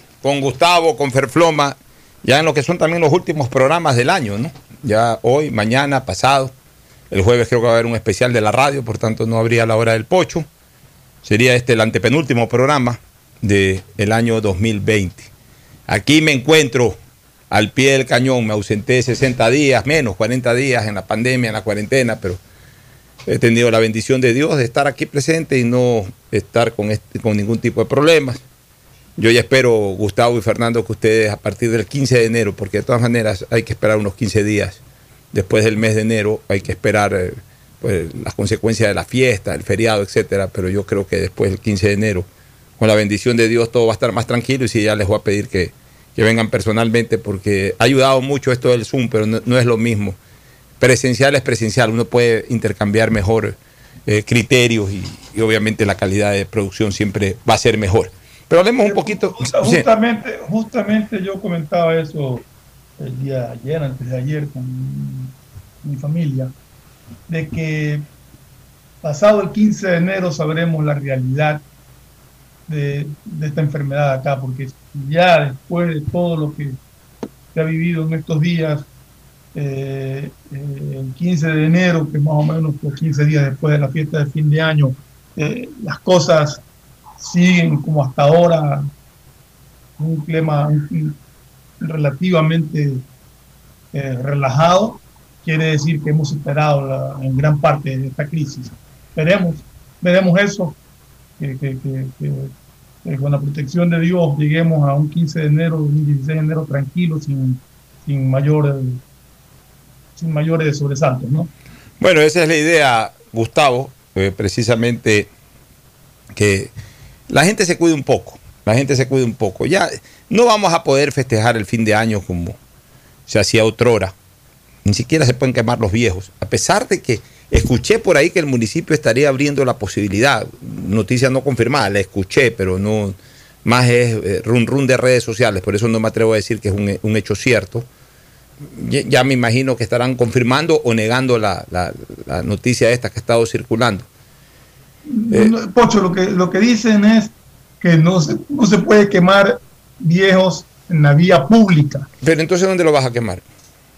con Gustavo, con Ferfloma, ya en lo que son también los últimos programas del año, ¿no? Ya hoy, mañana, pasado. El jueves creo que va a haber un especial de la radio, por tanto no habría la hora del pocho. Sería este el antepenúltimo programa del año 2020. Aquí me encuentro al pie del cañón, me ausenté 60 días, menos 40 días en la pandemia, en la cuarentena, pero he tenido la bendición de Dios de estar aquí presente y no estar con, este- con ningún tipo de problemas. Yo ya espero, Gustavo y Fernando, que ustedes a partir del 15 de enero, porque de todas maneras hay que esperar unos 15 días, después del mes de enero hay que esperar eh, pues, las consecuencias de la fiesta, el feriado, etcétera, pero yo creo que después del 15 de enero, con la bendición de Dios, todo va a estar más tranquilo y sí, ya les voy a pedir que, que vengan personalmente, porque ha ayudado mucho esto del Zoom, pero no, es lo mismo. Presencial es presencial, uno puede intercambiar mejor eh, criterios y obviamente la calidad de producción siempre va a ser mejor. Pero hablemos un poquito. sí. Justamente, justamente yo comentaba eso el día de ayer, antes de ayer, con mi familia, de que pasado el 15 de enero sabremos la realidad de, de esta enfermedad acá, porque ya después de todo lo que se ha vivido en estos días, eh, eh, el 15 de enero, que es más o menos los 15 días después de la fiesta de fin de año, eh, las cosas siguen como hasta ahora un clima relativamente eh, relajado, quiere decir que hemos superado la- en gran parte de esta crisis. Veremos, veremos eso, que con la protección de Dios lleguemos a un 15 de enero, un 16 de enero tranquilo, sin, sin, mayor, sin mayores sobresaltos, ¿no? Bueno, esa es la idea, Gustavo, eh, precisamente que la gente se cuide un poco, la gente se cuide un poco. Ya no vamos a poder festejar el fin de año como se hacía otrora. Ni siquiera se pueden quemar los viejos, a pesar de que escuché por ahí que el municipio estaría abriendo la posibilidad, noticia no confirmada, la escuché, pero no más es eh, run run de redes sociales, por eso no me atrevo a decir que es un, hecho cierto ya, me imagino que estarán confirmando o negando la- la noticia esta que ha estado circulando. Eh, Pocho, lo que, lo que dicen es que no se, no se puede quemar viejos en la vía pública, Pero entonces, ¿dónde lo vas a quemar?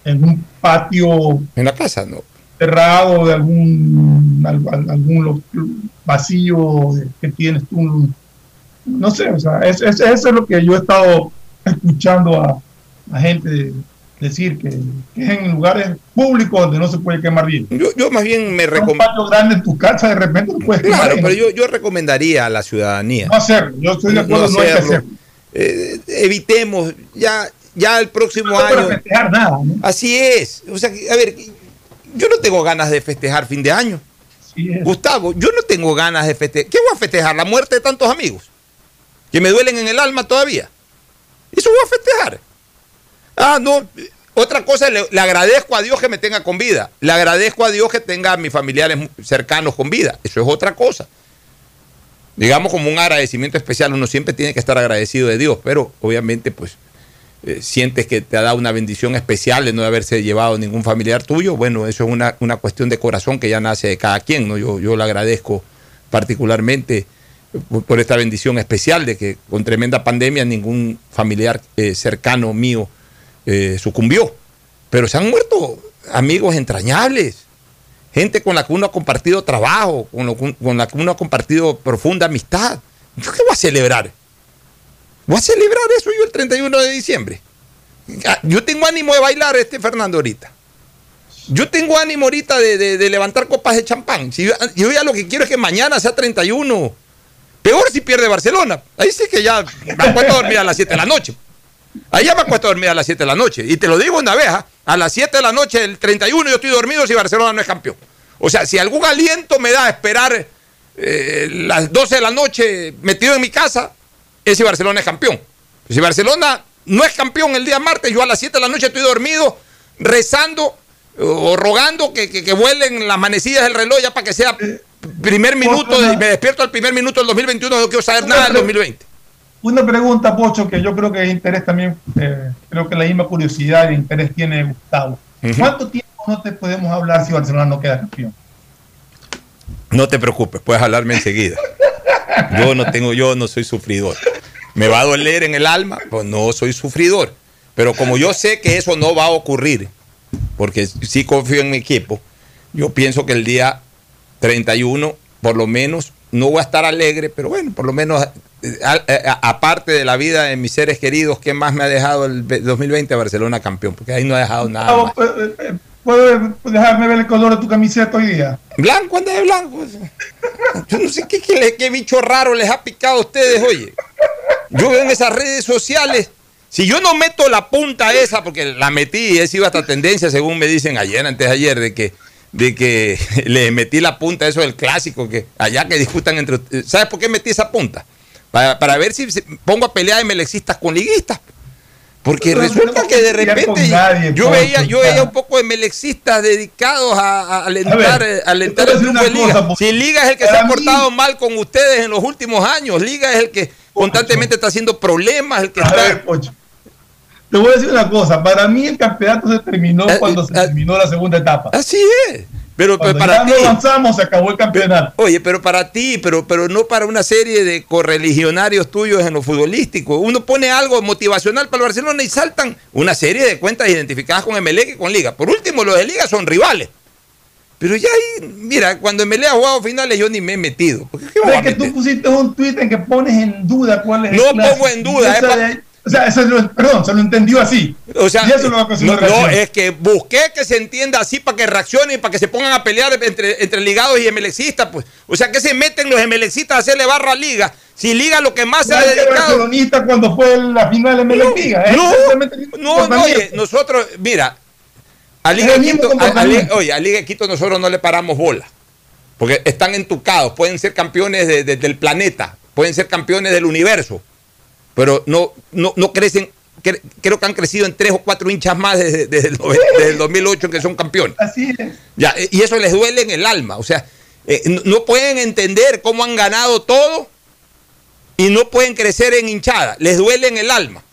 en un patio En la casa, ¿no? cerrado de algún, al- al- algún vacío que tienes tú. No sé, o sea, es- es- eso es lo que yo he estado escuchando a, a gente decir, que, que es en lugares públicos donde no se puede quemar bien. Yo, yo más bien me Un recomiendo. patio grande en tu casa, de repente no puedes quemar Claro, bien. pero yo, yo recomendaría a la ciudadanía. No hacerlo, yo estoy de acuerdo, no, hay que hacerlo. Eh, evitemos, ya, ya el próximo No año. festejar nada, ¿no? Así es. O sea, a ver, yo no tengo ganas de festejar fin de año. Gustavo, yo no tengo ganas de festejar. ¿Qué voy a festejar? ¿La muerte de tantos amigos? Que me duelen en el alma todavía. Eso voy a festejar. Ah, no. Otra cosa, le, le agradezco a Dios que me tenga con vida. Le agradezco a Dios que tenga a mis familiares cercanos con vida. Eso es otra cosa. Digamos como un agradecimiento especial, uno siempre tiene que estar agradecido de Dios, pero obviamente pues eh, sientes que te ha dado una bendición especial de no haberse llevado ningún familiar tuyo, bueno, eso es una, una cuestión de corazón que ya nace de cada quien, ¿no? Yo, yo le agradezco particularmente por, por esta bendición especial de que con tremenda pandemia ningún familiar eh, cercano mío eh, sucumbió. Pero se han muerto amigos entrañables, gente con la que uno ha compartido trabajo, con, lo con la que uno ha compartido profunda amistad. ¿Yo qué voy a celebrar? Voy a celebrar eso yo el 31 de diciembre. Yo tengo ánimo de bailar, este Fernando, ahorita. Yo tengo ánimo ahorita de, levantar copas de champán. Yo, ya lo que quiero es que mañana sea 31. Peor si pierde Barcelona. Ahí sí que ya me acuerdo dormir a las 7 de la noche. Allá me acuesto a dormir a las 7 de la noche. Y te lo digo una vez, ¿ah? a las 7 de la noche del 31 yo estoy dormido si Barcelona no es campeón. O sea, si algún aliento me da a esperar eh, las 12 de la noche metido en mi casa, es si Barcelona es campeón. Si Barcelona no es campeón el día martes, yo a las 7 de la noche estoy dormido rezando o rogando que, que, que vuelen las manecillas del reloj ya para que sea primer minuto, de- me despierto al primer minuto del 2021, no quiero saber nada del 2020. Una pregunta, Pocho, que yo creo que es interés también, eh, creo que la misma curiosidad e interés tiene Gustavo. ¿Cuánto tiempo no te podemos hablar si Barcelona no queda campeón? No te preocupes, puedes hablarme enseguida. *laughs* Yo no tengo, yo no soy sufridor. ¿Me va a doler en el alma? Pues no soy sufridor. Pero como yo sé que eso no va a ocurrir, porque sí confío en mi equipo, yo pienso que el día 31, por lo menos, no voy a estar alegre, pero bueno, por lo menos, aparte de la vida de mis seres queridos, ¿qué más me ha dejado el ve- 2020 Barcelona campeón? Porque ahí no ha dejado nada. más. Gustavo, eh, eh, ¿Puedes dejarme ver el color de tu camiseta hoy día? Blanco, anda de blanco. Yo no sé qué, qué le- qué bicho raro les ha picado a ustedes, oye. Yo veo en esas redes sociales. Si yo no meto la punta esa, porque la metí y he sido hasta tendencia, según me dicen ayer, antes de ayer, de que, de que *laughs* le metí la punta a eso del clásico, que allá que discutan entre ustedes. ¿Sabes por qué metí esa punta? Para, para ver si pongo a pelear MLXistas con liguistas. Porque resulta no que de repente nadie, yo Poncho, veía, yo veía un poco de melexistas dedicados a, a alentar, A ver, alentar el de una Liga. cosa, si Liga es el que se ha mí- portado mal con ustedes en los últimos años, Liga es el que constantemente está haciendo problemas, el que A está. ver. Te voy a decir una cosa. Para mí el campeonato se terminó Eh, cuando se terminó la segunda etapa. Así es. Pero, Cuando para ti. no avanzamos, se acabó el campeonato. Oye, pero para ti, pero, pero no para una serie de correligionarios tuyos en lo futbolístico. Uno pone algo motivacional para el Barcelona y saltan una serie de cuentas identificadas con Emelec y con Liga. Por último, los de Liga son rivales. Pero ya ahí, mira, cuando Emelec ha jugado finales yo ni me he metido. ¿qué voy Es que tú pusiste un tweet en que pones en duda cuál es el No pongo en duda, es o sea, eso lo- perdón, se lo entendió así. O sea, y eso lo va a conseguir no, no, es que busqué que se entienda así para que reaccionen, para que se pongan a pelear entre, entre ligados y emelexistas, pues. O sea, que se meten los emelexistas a hacerle barra a Liga. Si Liga lo que más se ha dedicado. barcelonista cuando fue la final en No, Liga. es no, no, no, oye, nosotros, mira, a Liga de Quito, a- a Liga- oye, a Liga de Quito nosotros no le paramos bola. Porque están entucados, pueden ser campeones de- de- del planeta, pueden ser campeones del universo, pero no, no, no crecen, cre- creo que han crecido en tres o cuatro hinchas más desde, desde el, desde el 2008 que son campeones. Así es. Ya, y eso les duele en el alma. O sea, eh, no, no pueden entender cómo han ganado todo y no pueden crecer en hinchada. Les duele en el alma.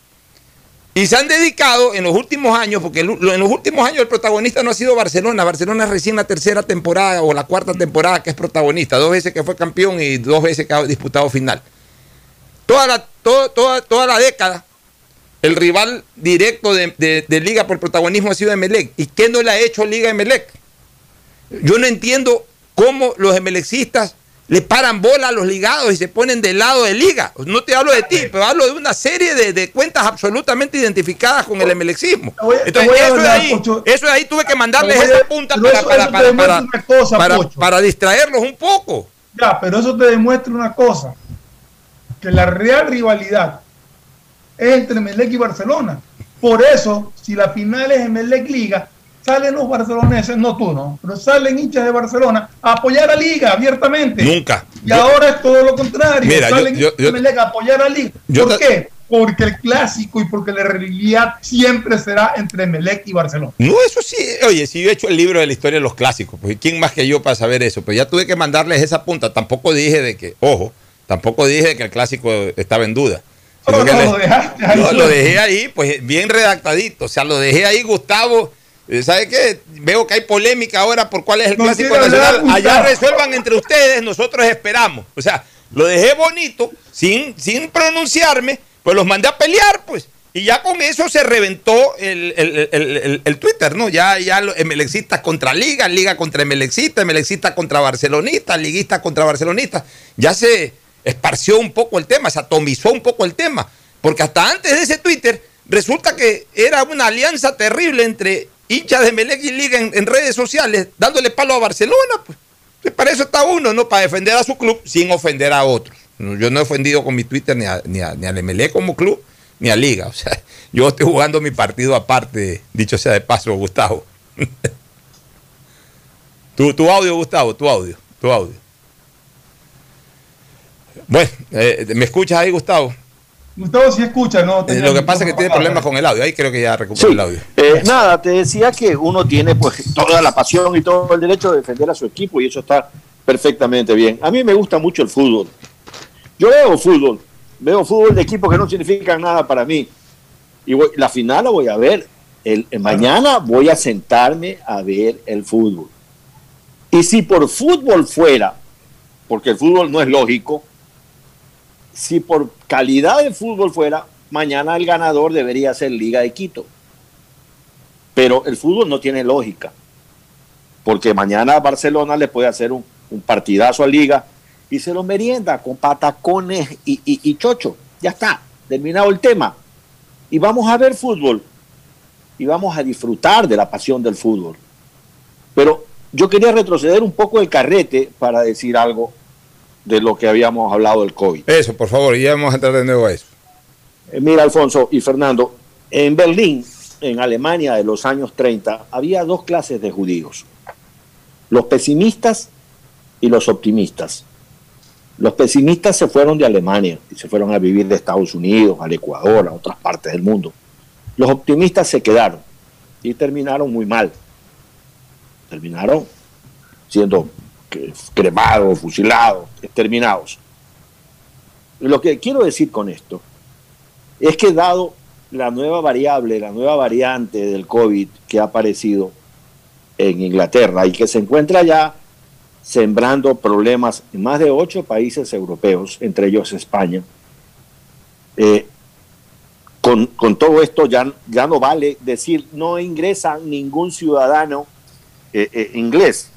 Y se han dedicado en los últimos años, porque el- en los últimos años el protagonista no ha sido Barcelona. Barcelona es recién la tercera temporada o la cuarta temporada que es protagonista. Dos veces que fue campeón y dos veces que ha disputado final. Toda la, todo- toda, toda la década, el rival directo de, de- de Liga por protagonismo ha sido Emelec. ¿Y qué no le ha hecho Liga Emelec? Yo no entiendo cómo los emelexistas le paran bola a los ligados y se ponen del lado de Liga. No te hablo de ti, pero hablo de una serie de, de cuentas absolutamente identificadas con el emelexismo. Entonces, eso de ahí, Pocho. eso de ahí tuve que mandarles a- esa punta para, eso- para, eso cosa, para distraerlos un poco. Ya, pero eso te demuestra una cosa, que la real rivalidad es entre Melec y Barcelona. Por eso, si la final es en Melec Liga, salen los barceloneses, no tú, no, pero salen hinchas de Barcelona a apoyar a Liga abiertamente. Nunca. Y Yo- ahora es todo lo contrario. Mira, salen yo- hinchas yo- de Melec a apoyar a Liga. ¿Por qué? Porque el clásico y porque la rivalidad siempre será entre Melec y Barcelona. No, eso sí. Oye, si yo he hecho el libro de la historia de los clásicos, pues ¿quién más que yo para saber eso? Pero ya tuve que mandarles esa punta. Tampoco dije de que, ojo, tampoco dije que el clásico estaba en duda. *laughs* No, no, lo dejaste ahí No, lo dejé ahí, pues bien redactadito. O sea, lo dejé ahí, Gustavo. Eh, ¿Sabe qué? Veo que hay polémica ahora por cuál es el No clásico hablar, nacional. Allá resuelvan entre ustedes, nosotros esperamos. O sea, lo dejé bonito, sin, sin pronunciarme, pues los mandé a pelear, pues. Y ya con eso se reventó el, el- el- el- Twitter, ¿no? Ya, ya los emelexistas contra Liga, Liga contra emelexistas, emelexistas contra barcelonistas, liguistas contra barcelonistas. Ya se esparció un poco el tema, se atomizó un poco el tema. Porque hasta antes de ese Twitter, resulta que era una alianza terrible entre hinchas de Melec y Liga en, redes sociales, dándole palo a Barcelona. Pues. Para eso está uno, ¿no? Para defender a su club sin ofender a otros. Yo no he ofendido con mi Twitter ni a, ni a, ni al Emelec como club, ni a liga. O sea, *laughs* yo estoy jugando mi partido aparte, dicho sea de paso, Gustavo. *laughs* tu, tu audio, Gustavo, tu audio, tu audio. Bueno, eh, ¿me escuchas ahí, Gustavo? Gustavo sí escucha, ¿no? Eh, lo que pasa es que tiene problemas con el audio. Ahí creo que ya recuperó Sí. el audio. Eh, nada, te decía que uno tiene pues toda la pasión y todo el derecho de defender a su equipo y eso está perfectamente bien. A mí me gusta mucho el fútbol. Yo veo fútbol, veo fútbol de equipos que no significan nada para mí. Y voy- la final la voy a ver. El, el mañana voy a sentarme a ver el fútbol. Y si por fútbol fuera, porque el fútbol no es lógico, si por calidad de fútbol fuera, mañana el ganador debería ser Liga de Quito. Pero el fútbol no tiene lógica, porque mañana Barcelona le puede hacer un, un partidazo a Liga y se lo merienda con patacones y, y, y chocho. Ya está, terminado el tema. Y vamos a ver fútbol y vamos a disfrutar de la pasión del fútbol. Pero yo quería retroceder un poco el carrete para decir algo de lo que habíamos hablado del COVID. Eso, por favor, y ya vamos a entrar de nuevo a eso. Eh, Mira, Alfonso y Fernando, en Berlín, en Alemania de los años 30, había dos clases de judíos, los pesimistas y los optimistas. Los pesimistas se fueron de Alemania y se fueron a vivir de Estados Unidos, al Ecuador, a otras partes del mundo. Los optimistas se quedaron y terminaron muy mal. Terminaron siendo cremados, fusilados, exterminados. Lo que quiero decir con esto es que dado la nueva variable, la nueva variante del COVID que ha aparecido en Inglaterra y que se encuentra ya sembrando problemas en más de ocho países europeos, entre ellos España, eh, con, con todo esto ya, ya no vale decir no ingresa ningún ciudadano eh, eh, inglés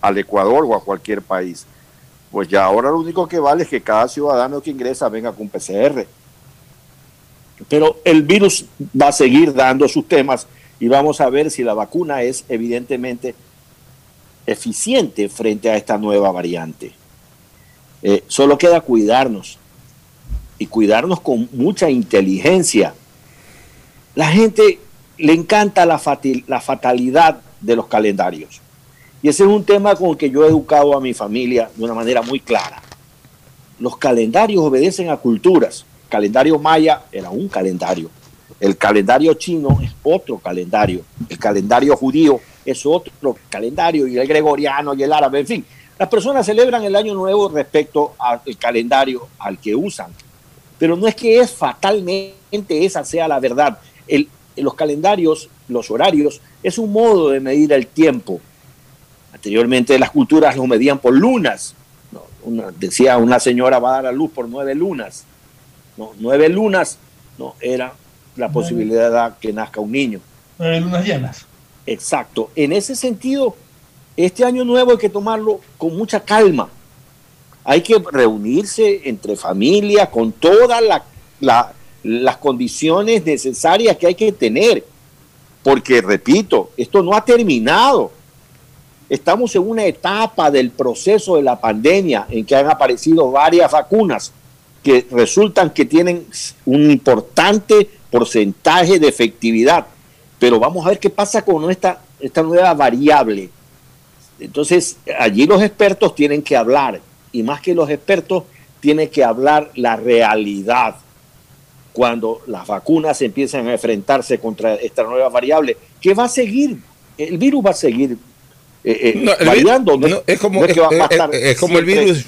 al Ecuador o a cualquier país. Pues ya ahora lo único que vale es que cada ciudadano que ingresa venga con PCR. Pero el virus va a seguir dando sus temas y vamos a ver si la vacuna es evidentemente eficiente frente a esta nueva variante. Eh, solo queda cuidarnos y cuidarnos con mucha inteligencia. La gente le encanta la, fatalidad de los calendarios. Y ese es un tema con el que yo he educado a mi familia de una manera muy clara. Los calendarios obedecen a culturas. El calendario maya era un calendario. El calendario chino es otro calendario. El calendario judío es otro calendario. Y el gregoriano y el árabe, en fin. Las personas celebran el año nuevo respecto al calendario al que usan. Pero no es que es fatalmente esa sea la verdad. Los calendarios, los horarios, es un modo de medir el tiempo. Anteriormente las culturas lo medían por lunas. ¿no? Una- decía una señora va a dar a luz por nueve lunas. ¿no? Nueve lunas no era la posibilidad de que nazca un niño. Nueve lunas llenas. Exacto. En ese sentido, este año nuevo hay que tomarlo con mucha calma. Hay que reunirse entre familia con todas la- la- las condiciones necesarias que hay que tener. Porque, repito, esto no ha terminado. Estamos en una etapa del proceso de la pandemia en que han aparecido varias vacunas que resultan que tienen un importante porcentaje de efectividad. Pero vamos a ver qué pasa con esta, esta nueva variable. Entonces, allí los expertos tienen que hablar, y más que los expertos, tiene que hablar la realidad. Cuando las vacunas empiezan a enfrentarse contra esta nueva variable, que va a seguir, el virus va a seguir eh, eh, No, variando. no no, es como, no es que va- va a es- estar es- es como el virus,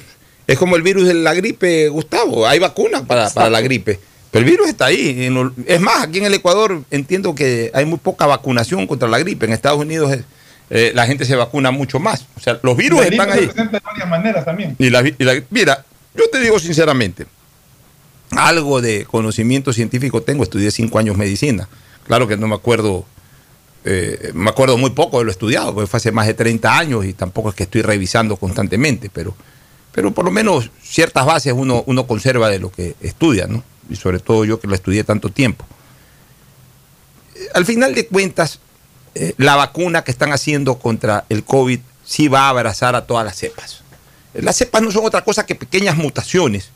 es como el virus de la gripe, Gustavo. Hay vacunas para, para la gripe. Pero el virus está ahí. Es más, aquí en el Ecuador entiendo que hay muy poca vacunación contra la gripe. En Estados Unidos eh, eh, la gente se vacuna mucho más. O sea, los virus La están se ahí. presenta de varias maneras también. Y la, y la- mira, yo te digo sinceramente, algo de conocimiento científico tengo, estudié cinco años medicina. Claro que no me acuerdo, eh, me acuerdo muy poco de lo estudiado, porque fue hace más de 30 años y tampoco es que estoy revisando constantemente, pero, pero por lo menos ciertas bases uno, uno conserva de lo que estudia, ¿no? Y sobre todo yo que lo estudié tanto tiempo. Eh, Al final de cuentas, eh, la vacuna que están haciendo contra el COVID sí va a abrazar a todas las cepas. Las cepas no son otra cosa que pequeñas mutaciones,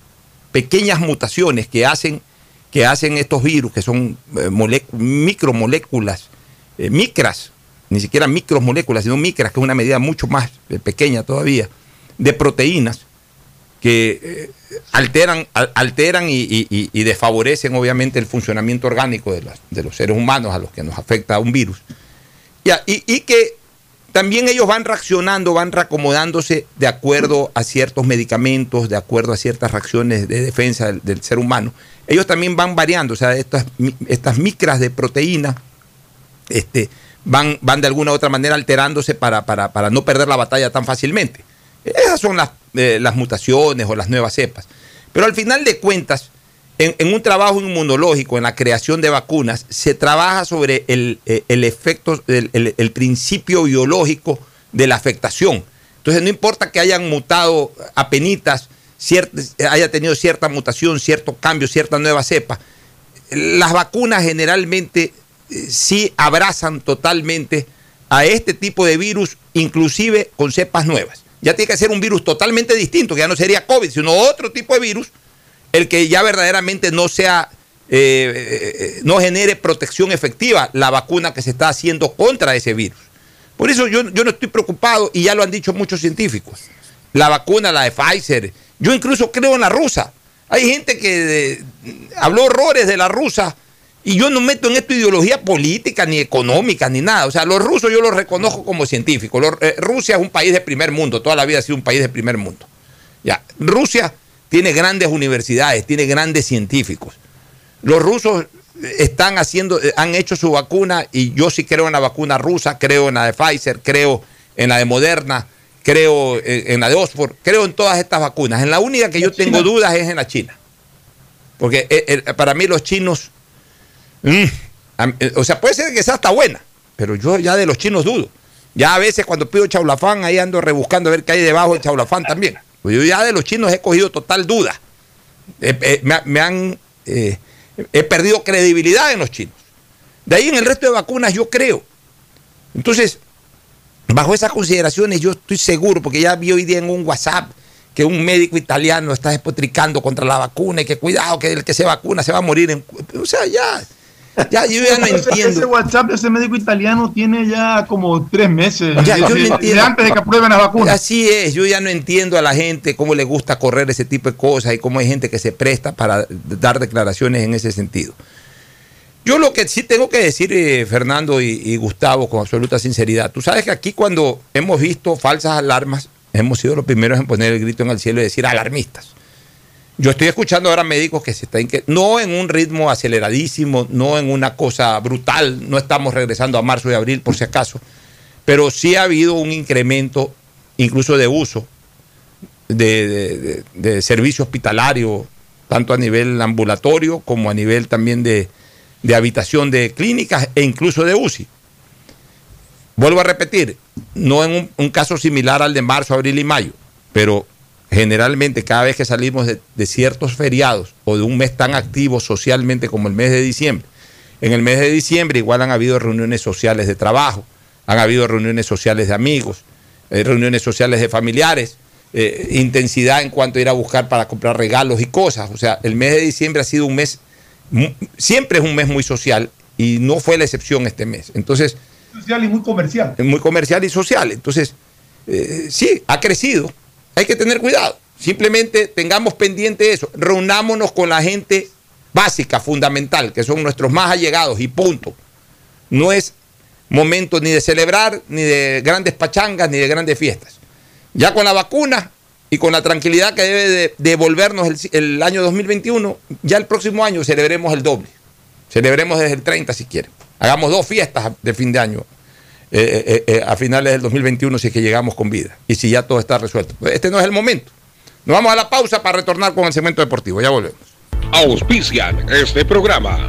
pequeñas mutaciones que hacen que hacen estos virus, que son micromoléculas, eh, micras, ni siquiera micromoléculas, sino micras, que es una medida mucho más eh, pequeña todavía, de proteínas que eh, alteran, al- alteran y, desfavorecen obviamente el funcionamiento orgánico de, los seres humanos a los que nos afecta un virus. Y, que también ellos van reaccionando, van reacomodándose de acuerdo a ciertos medicamentos, de acuerdo a ciertas reacciones de defensa del, ser humano. Ellos también van variando, o sea, estas, estas micras de proteína este, van, van de alguna u otra manera alterándose para, para- para no perder la batalla tan fácilmente. Esas son las, eh, las mutaciones o las nuevas cepas. Pero al final de cuentas, en, un trabajo inmunológico, en la creación de vacunas, se trabaja sobre el, eh, el efecto, el, principio biológico de la afectación. Entonces, no importa que hayan mutado apenitas, cier- haya tenido cierta mutación, cierto cambio, cierta nueva cepa, las vacunas generalmente sí abrazan totalmente a este tipo de virus, inclusive con cepas nuevas. Ya tiene que ser un virus totalmente distinto, que ya no sería COVID, sino otro tipo de virus, el que ya verdaderamente no sea, eh, eh, no genere protección efectiva la vacuna que se está haciendo contra ese virus. Por eso yo, yo no estoy preocupado, y ya lo han dicho muchos científicos. La vacuna, la de Pfizer, yo incluso creo en la rusa. Hay gente que eh, habló horrores de la rusa y yo no meto en esto ideología política, ni económica, ni nada. O sea, los rusos yo los reconozco como científicos. Los- eh, Rusia es un país de primer mundo, toda la vida ha sido un país de primer mundo. Ya, Rusia tiene grandes universidades, tiene grandes científicos. Los rusos están haciendo, eh, han hecho su vacuna y yo sí creo en la vacuna rusa, creo en la de Pfizer, creo en la de Moderna, creo en, la de Oxford, creo en todas estas vacunas. En la única que yo tengo dudas es en la China. Porque eh, eh, para mí los chinos, mm, eh, o sea, puede ser que sea hasta buena, pero yo ya de los chinos dudo. Ya a veces cuando pido chaulafán, ahí ando rebuscando a ver qué hay debajo del chaulafán también. Pues yo ya de los chinos he cogido total duda. Eh, eh, me, ha- me han, he perdido credibilidad en los chinos. De ahí en el resto de vacunas yo creo. Entonces, bajo esas consideraciones yo estoy seguro, porque ya vi hoy día en un WhatsApp que un médico italiano está despotricando contra la vacuna y que cuidado que el que se vacuna se va a morir. En, o sea, ya, ya yo ya no entiendo. Ese WhatsApp de ese médico italiano tiene ya como tres meses. Ya, yo no desde- entiendo. desde antes de que aprueben las vacunas. Así es, yo ya no entiendo a la gente cómo le gusta correr ese tipo de cosas y cómo hay gente que se presta para dar declaraciones en ese sentido. Yo lo que sí tengo que decir, eh, Fernando y, y Gustavo, con absoluta sinceridad, tú sabes que aquí cuando hemos visto falsas alarmas, hemos sido los primeros en poner el grito en el cielo y decir alarmistas. Yo estoy escuchando ahora médicos que se están, que no en un ritmo aceleradísimo, no en una cosa brutal, no estamos regresando a marzo y abril por si acaso, pero sí ha habido un incremento incluso de uso de, servicio hospitalario, tanto a nivel ambulatorio como a nivel también de, habitación de clínicas e incluso de UCI. Vuelvo a repetir, no en un caso similar al de marzo, abril y mayo, pero generalmente cada vez que salimos de, de ciertos feriados o de un mes tan activo socialmente como el mes de diciembre, en el mes de diciembre igual han habido reuniones sociales de trabajo, han habido reuniones sociales de amigos, eh, reuniones sociales de familiares, eh, intensidad en cuanto a ir a buscar para comprar regalos y cosas. O sea, el mes de diciembre ha sido un mes, siempre es un mes muy social y no fue la excepción este mes. Entonces, Social y muy comercial. muy comercial y social. Entonces, eh, sí, ha crecido. Hay que tener cuidado. Simplemente tengamos pendiente eso. Reunámonos con la gente básica, fundamental, que son nuestros más allegados y punto. No es momento ni de celebrar, ni de grandes pachangas, ni de grandes fiestas. Ya con la vacuna y con la tranquilidad que debe de devolvernos el, el año 2021, ya el próximo año celebremos el doble. Celebremos desde el 30 si quieren. Hagamos dos fiestas de fin de año eh, eh, eh, a finales del 2021 si es que llegamos con vida y si ya todo está resuelto. Este no es el momento. Nos vamos a la pausa para retornar con el segmento deportivo. Ya volvemos. Auspician este programa.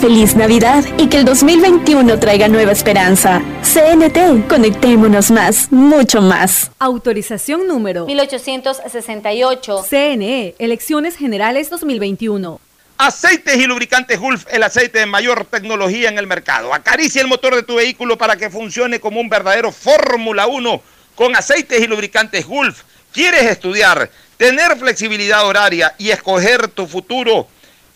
Feliz Navidad y que el 2021 traiga nueva esperanza. CNT, conectémonos más, mucho más. Autorización número 1868. CNE, Elecciones Generales 2021. Aceites y lubricantes Gulf, el aceite de mayor tecnología en el mercado. Acaricia el motor de tu vehículo para que funcione como un verdadero Fórmula 1 con aceites y lubricantes Gulf. ¿Quieres estudiar, tener flexibilidad horaria y escoger tu futuro?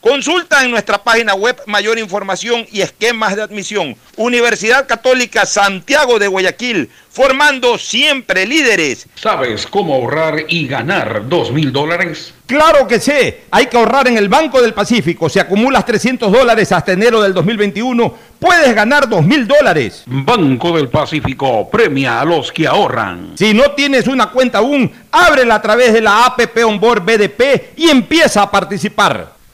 Consulta en nuestra página web mayor información y esquemas de admisión. Universidad Católica Santiago de Guayaquil, formando siempre líderes. ¿Sabes cómo ahorrar y ganar dos mil dólares? Claro que sé, hay que ahorrar en el Banco del Pacífico. Si acumulas 300 dólares hasta enero del 2021, puedes ganar dos mil dólares. Banco del Pacífico premia a los que ahorran. Si no tienes una cuenta aún, ábrela a través de la APP Onboard BDP y empieza a participar.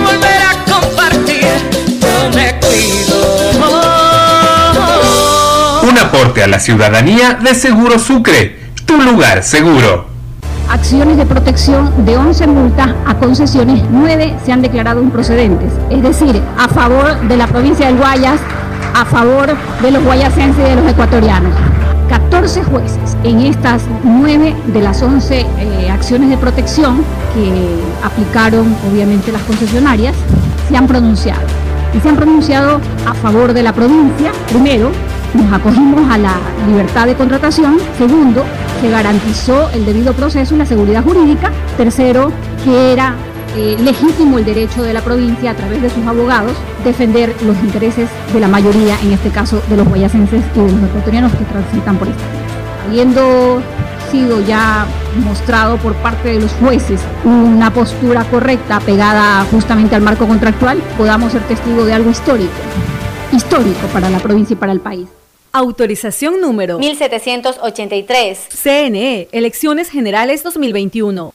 volver a compartir. Yo me cuido. Un aporte a la ciudadanía de Seguro Sucre, tu lugar seguro. Acciones de protección de 11 multas a concesiones, 9 se han declarado improcedentes. Es decir, a favor de la provincia del Guayas, a favor de los guayasenses y de los ecuatorianos. 14 jueces. En estas 9 de las 11 eh, acciones de protección que aplicaron obviamente las concesionarias se han pronunciado. Y se han pronunciado a favor de la provincia, primero, nos acogimos a la libertad de contratación, segundo, se garantizó el debido proceso y la seguridad jurídica, tercero, que era eh, legítimo el derecho de la provincia a través de sus abogados defender los intereses de la mayoría, en este caso de los guayasenses y de los ecuatorianos que transitan por esta vía. Habiendo sido ya mostrado por parte de los jueces una postura correcta pegada justamente al marco contractual, podamos ser testigos de algo histórico, histórico para la provincia y para el país. Autorización número 1783. CNE, Elecciones Generales 2021.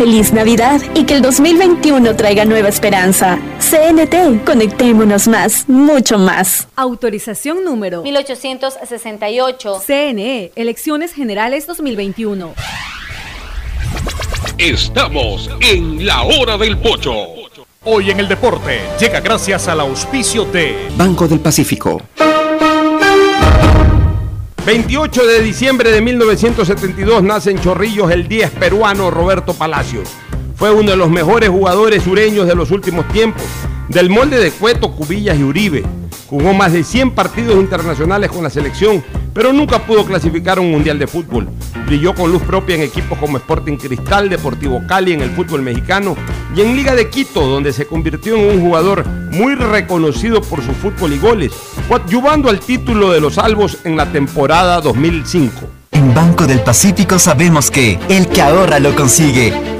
Feliz Navidad y que el 2021 traiga nueva esperanza. CNT, conectémonos más, mucho más. Autorización número 1868. CNE, Elecciones Generales 2021. Estamos en la hora del pocho. Hoy en el deporte llega gracias al auspicio de Banco del Pacífico. 28 de diciembre de 1972 nace en Chorrillos el 10 peruano Roberto Palacios. Fue uno de los mejores jugadores sureños de los últimos tiempos, del molde de Cueto, Cubillas y Uribe. Jugó más de 100 partidos internacionales con la selección, pero nunca pudo clasificar un mundial de fútbol. Brilló con luz propia en equipos como Sporting Cristal, Deportivo Cali en el fútbol mexicano y en Liga de Quito, donde se convirtió en un jugador muy reconocido por su fútbol y goles, coadyuvando al título de los Albos en la temporada 2005. En Banco del Pacífico sabemos que el que ahorra lo consigue.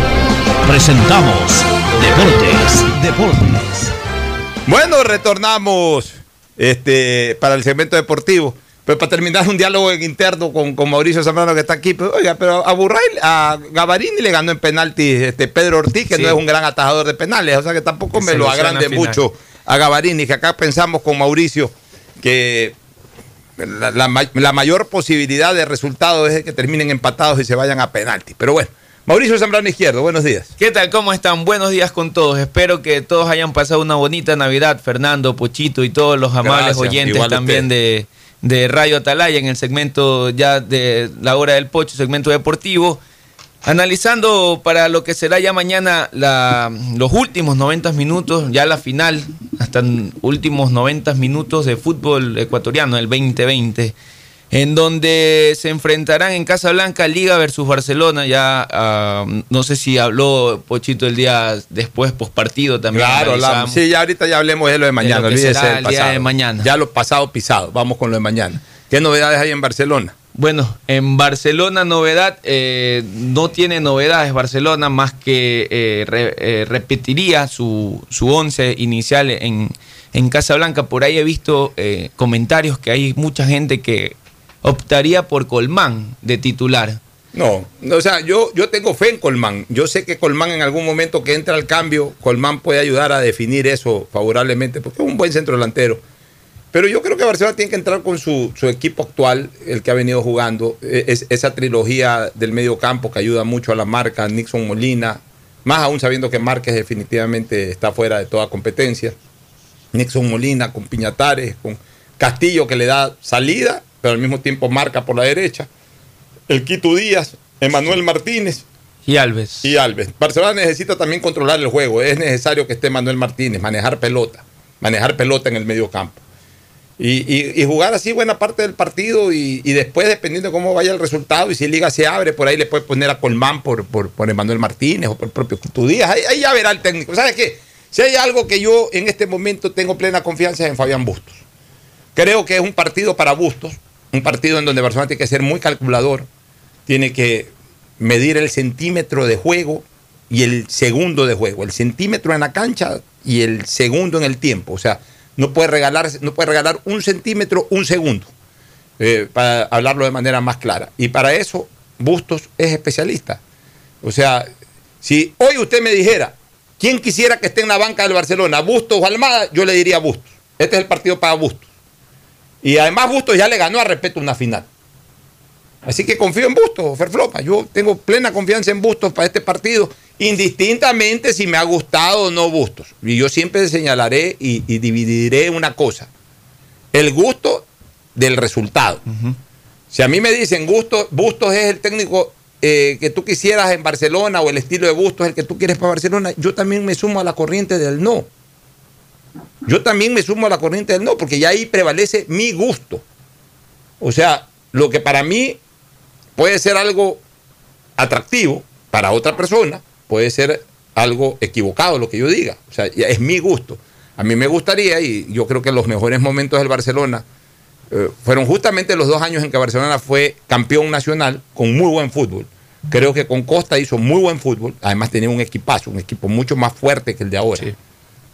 presentamos Deportes, Deportes. Bueno, retornamos este, para el segmento deportivo. Pero para terminar un diálogo en interno con, con Mauricio Zambrano que está aquí, pero, oiga, pero a Burray, a Gavarini le ganó en penalti este, Pedro Ortiz, que Sí. no es un gran atajador de penales, o sea que tampoco Que me lo agrande mucho a Gavarini, que acá pensamos con Mauricio que la, la ma- la mayor posibilidad de resultado es que terminen empatados y se vayan a penalti. Pero bueno, Mauricio Zambrano Izquierdo, buenos días. ¿Qué tal? ¿Cómo están? Buenos días con todos. Espero que todos hayan pasado una bonita Navidad, Fernando, Pochito y todos los amables Gracias, oyentes también de, de Radio Atalaya en el segmento ya de la hora del Pocho, segmento deportivo. Analizando para lo que será ya mañana la- los últimos 90 minutos, ya la final, hasta últimos 90 minutos de fútbol ecuatoriano, el 2020, en donde se enfrentarán en Casablanca Liga versus Barcelona. Ya ah, no sé si habló Pochito el día después, pospartido también. Claro, sí, ya ahorita ya hablemos de lo de mañana. lo que olvídese será del el día de mañana. Ya lo pasado pisado. Vamos con lo de mañana. ¿Qué novedades hay en Barcelona? Bueno, en Barcelona novedad, eh, no tiene novedades Barcelona más que eh, re- eh, repetiría su, su once inicial en, en Casablanca. Por ahí he visto comentarios que hay mucha gente que optaría por Colmán de titular. No, o sea, yo, yo tengo fe en Colmán. Yo sé que Colmán en algún momento que entra al cambio, Colmán puede ayudar a definir eso favorablemente, porque es un buen centro delantero. Pero yo creo que Barcelona tiene que entrar con su, su equipo actual, el que ha venido jugando, es, esa trilogía del medio campo que ayuda mucho a la marca, Nixon Molina, más aún sabiendo que Márquez definitivamente está fuera de toda competencia. Nixon Molina con Piñatares, con Castillo que le da salida, pero al mismo tiempo marca por la derecha. El Quito Díaz, Emanuel Martínez. Y Alves. Y Alves. Barcelona necesita también controlar el juego. Es necesario que esté Manuel Martínez, manejar pelota, manejar pelota en el medio campo. Y, y- y jugar así buena parte del partido y, y después, dependiendo de cómo vaya el resultado, y si Liga se abre, por ahí le puede poner a Colmán por, por, por Emanuel Martínez o por el propio Quito Díaz. Ahí, ahí ya verá el técnico. ¿Sabes qué? Si hay algo que yo en este momento tengo plena confianza es en Fabián Bustos. Creo que es un partido para Bustos, un partido en donde Barcelona tiene que ser muy calculador, tiene que medir el centímetro de juego y el segundo de juego, el centímetro en la cancha y el segundo en el tiempo. O sea, no puede regalar, no puede regalar un centímetro, un segundo, eh, para hablarlo de manera más clara. Y para eso, Bustos es especialista. O sea, si hoy usted me dijera, ¿quién quisiera que esté en la banca del Barcelona, Bustos o Almada? Yo le diría Bustos. Este es el partido para Bustos. Y además Bustos ya le ganó a respeto una final. Así que confío en Bustos, Ferflopa. Yo tengo plena confianza en Bustos para este partido, indistintamente si me ha gustado o no Bustos. Y yo siempre señalaré y, y dividiré una cosa. El gusto del resultado. Si a mí me dicen Gusto, Bustos es el técnico eh, que tú quisieras en Barcelona o el estilo de Bustos es el que tú quieres para Barcelona, yo también me sumo a la corriente del no. Yo también me sumo a la corriente del no, porque ya ahí prevalece mi gusto. O sea, lo que para mí puede ser algo atractivo, para otra persona puede ser algo equivocado lo que yo diga. O sea, es mi gusto. A mí me gustaría, y yo creo que los mejores momentos del Barcelona eh, fueron justamente los dos años en que Barcelona fue campeón nacional con muy buen fútbol. Creo que con Costa hizo muy buen fútbol. Además tenía un equipazo, un equipo mucho más fuerte que el de ahora.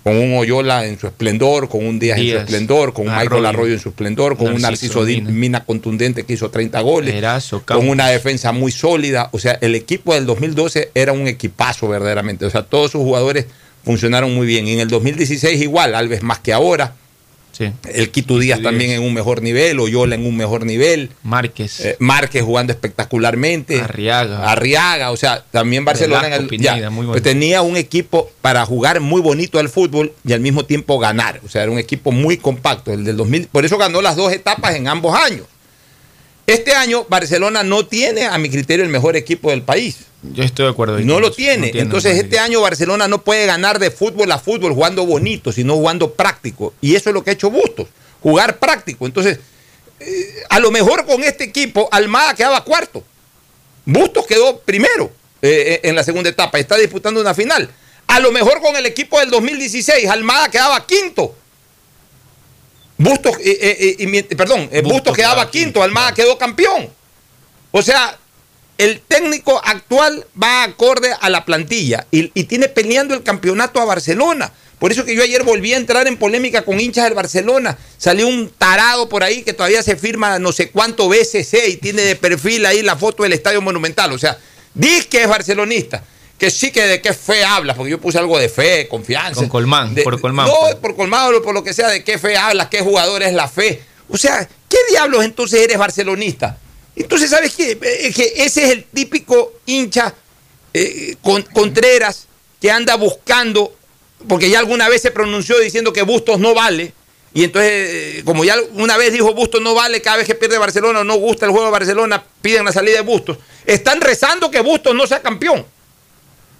Con un Oyola en su esplendor, con un Díaz, en su esplendor, con un Michael Arroyo. En su esplendor, con un Narciso Di- Mina contundente que hizo 30 goles, Erazo, con una defensa muy sólida. O sea, el equipo del 2012 era un equipazo verdaderamente. O sea, todos sus jugadores funcionaron muy bien. Y en el 2016 igual, Alves más que ahora. El Quito Díaz también en un mejor nivel, Oyola en un mejor nivel. Márquez. Eh, Márquez jugando espectacularmente. Arriaga. Arriaga, o sea, también Barcelona en ya, muy pues tenía un equipo para jugar muy bonito al fútbol y al mismo tiempo ganar. O sea, era un equipo muy compacto. El del 2000, por eso ganó las dos etapas en ambos años. Este año Barcelona no tiene, a mi criterio, el mejor equipo del país. Yo estoy de acuerdo. No lo tiene. No Entonces este año Barcelona no puede ganar de fútbol a fútbol jugando bonito, sino jugando práctico. Y eso es lo que ha hecho Bustos, jugar práctico. Entonces, eh, a lo mejor con este equipo Almada quedaba cuarto. Bustos quedó primero eh, en la segunda etapa, está disputando una final. A lo mejor con el equipo del 2016 Almada quedaba quinto. Bustos, eh, eh, eh, perdón, eh, Bustos, quedaba quinto, Almada quedó campeón. O sea, el técnico actual va acorde a la plantilla y, y tiene peleando el campeonato a Barcelona. Por eso que yo ayer volví a entrar en polémica con hinchas del Barcelona. Salió un tarado por ahí que todavía se firma no sé cuánto BCC y tiene de perfil ahí la foto del Estadio Monumental. O sea, dice que es barcelonista. Que sí que de qué fe hablas, porque yo puse algo de fe, confianza. Con Colmán, De- por Colmán. No, por Colmán o por lo que sea, de qué fe hablas, qué jugador es la fe. O sea, ¿qué diablos entonces eres barcelonista? Entonces, ¿sabes qué? Eh, que ese es el típico hincha eh, con- Contreras que anda buscando, porque ya alguna vez se pronunció diciendo que Bustos no vale, y entonces, eh, como ya una vez dijo Bustos no vale, cada vez que pierde Barcelona o no gusta el juego de Barcelona, piden la salida de Bustos. Están rezando que Bustos no sea campeón.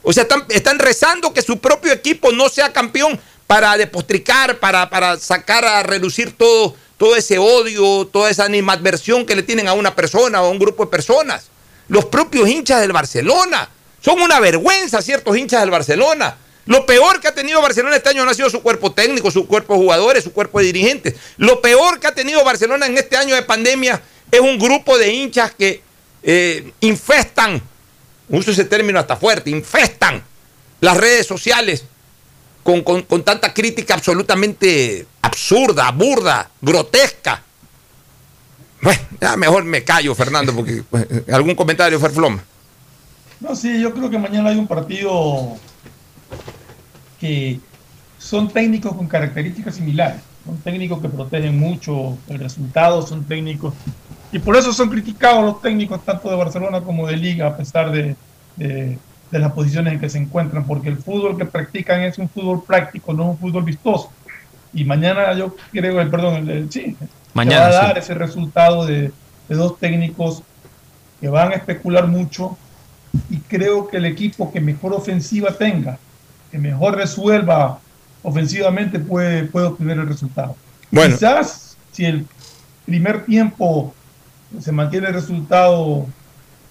O sea, están, están rezando que su propio equipo no sea campeón para depostricar, para, para sacar a relucir todo, todo ese odio, toda esa animadversión que le tienen a una persona o a un grupo de personas. Los propios hinchas del Barcelona. Son una vergüenza ciertos hinchas del Barcelona. Lo peor que ha tenido Barcelona este año no ha sido su cuerpo técnico, su cuerpo de jugadores, su cuerpo de dirigentes. Lo peor que ha tenido Barcelona en este año de pandemia es un grupo de hinchas que eh, infestan uso ese término hasta fuerte, infestan las redes sociales con, con- con tanta crítica absolutamente absurda, burda, grotesca. Bueno, ya mejor me callo, Fernando, porque pues, algún comentario, Ferfloma. No, sí, yo creo que mañana hay un partido que son técnicos con características similares. Son técnicos que protegen mucho el resultado, son técnicos. Y por eso son criticados los técnicos tanto de Barcelona como de Liga, a pesar de- de las posiciones en que se encuentran, porque el fútbol que practican es un fútbol práctico, no un fútbol vistoso. Y mañana yo creo, eh, perdón, el- el- sí, Mañana, va a dar sí. ese resultado de, de dos técnicos que van a especular mucho y creo que el equipo que mejor ofensiva tenga, que mejor resuelva ofensivamente puede, puede obtener el resultado. Bueno. Quizás si el primer tiempo se mantiene el resultado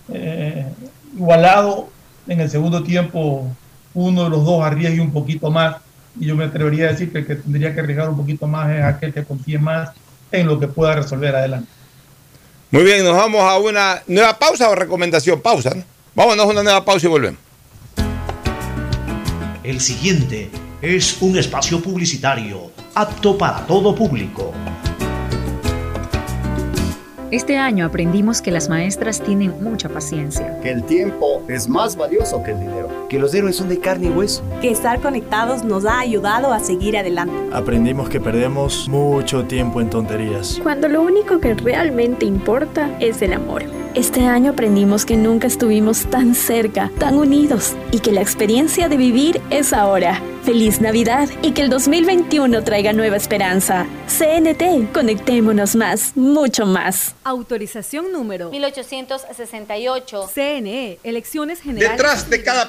eh, igualado, en el segundo tiempo uno de los dos arriesgue un poquito más y yo me atrevería a decir que el que tendría que arriesgar un poquito más es aquel que confíe más en lo que pueda resolver adelante. Muy bien, nos vamos a una nueva pausa o recomendación. Pausa, ¿no? Vámonos a una nueva pausa y volvemos. El siguiente es un espacio publicitario apto para todo público. Este año aprendimos que las maestras tienen mucha paciencia. Que el tiempo es más valioso que el dinero. Que los héroes son de carne y hueso. Que estar conectados nos ha ayudado a seguir adelante. Aprendimos que perdemos mucho tiempo en tonterías. Cuando lo único que realmente importa es el amor. Este año aprendimos que nunca estuvimos tan cerca, tan unidos y que la experiencia de vivir es ahora. Feliz Navidad y que el 2021 traiga nueva esperanza. CNT, conectémonos más, mucho más. Autorización número 1868. CNE, Elecciones Generales. Detrás de cada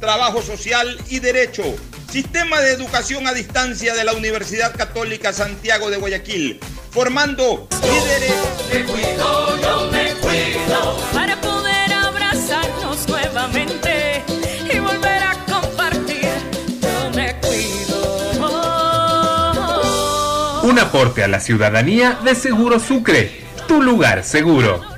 trabajo social y derecho. Sistema de educación a distancia de la Universidad Católica Santiago de Guayaquil, formando líderes. Me cuido, yo me cuido para poder abrazarnos nuevamente y volver a compartir. Yo me cuido. Un aporte a la ciudadanía de Seguro Sucre, tu lugar seguro.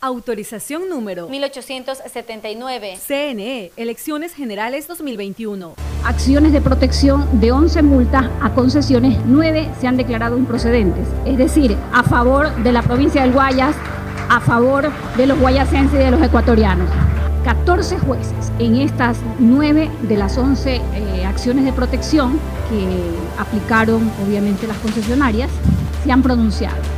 Autorización número 1879. CNE, Elecciones Generales 2021. Acciones de protección de 11 multas a concesiones, 9 se han declarado improcedentes. Es decir, a favor de la provincia del Guayas, a favor de los guayasenses y de los ecuatorianos. 14 jueces en estas 9 de las 11 eh, acciones de protección que aplicaron obviamente las concesionarias se han pronunciado.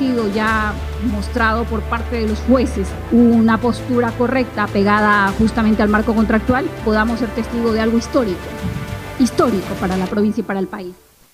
sido ya mostrado por parte de los jueces una postura correcta pegada justamente al marco contractual, podamos ser testigos de algo histórico, histórico para la provincia y para el país.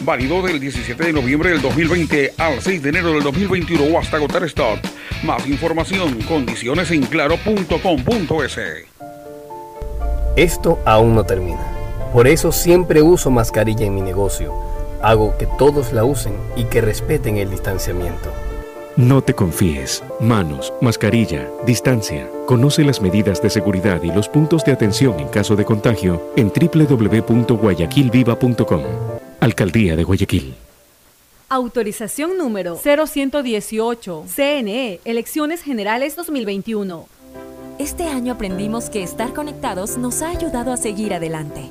válido del 17 de noviembre del 2020 al 6 de enero del 2021 o hasta agotar stock. Más información, condiciones en claro.com.es. Esto aún no termina. Por eso siempre uso mascarilla en mi negocio. Hago que todos la usen y que respeten el distanciamiento. No te confíes. Manos, mascarilla, distancia. Conoce las medidas de seguridad y los puntos de atención en caso de contagio en www.guayaquilviva.com. Alcaldía de Guayaquil. Autorización número 0118. CNE, Elecciones Generales 2021. Este año aprendimos que estar conectados nos ha ayudado a seguir adelante.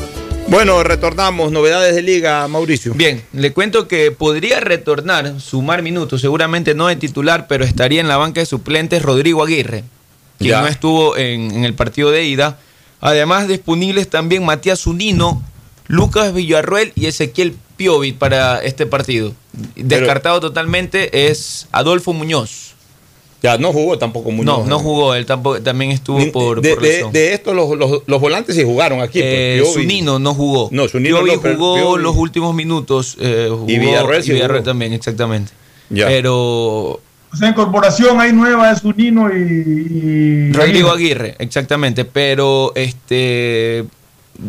Bueno, retornamos. Novedades de liga, Mauricio. Bien, le cuento que podría retornar, sumar minutos, seguramente no de titular, pero estaría en la banca de suplentes Rodrigo Aguirre, quien Ya. no estuvo en, en el partido de ida. Además, disponibles también Matías Unino, Lucas Villarruel y Ezequiel Piovi para este partido. Descartado totalmente es Adolfo Muñoz. Ya, no jugó tampoco Muñoz. No, no jugó, él tampoco, también estuvo Ni- por, de, por de- estos, los, los- los volantes sí jugaron aquí. pues, Eh, no jugó. No, Piovi no, jugó Piovi- los últimos minutos. eh, jugó- Y sí jugó. también, exactamente. Ya. Pero O sea, incorporación ahí nueva es Unino y, y Rodrigo Aguirre, exactamente. Pero este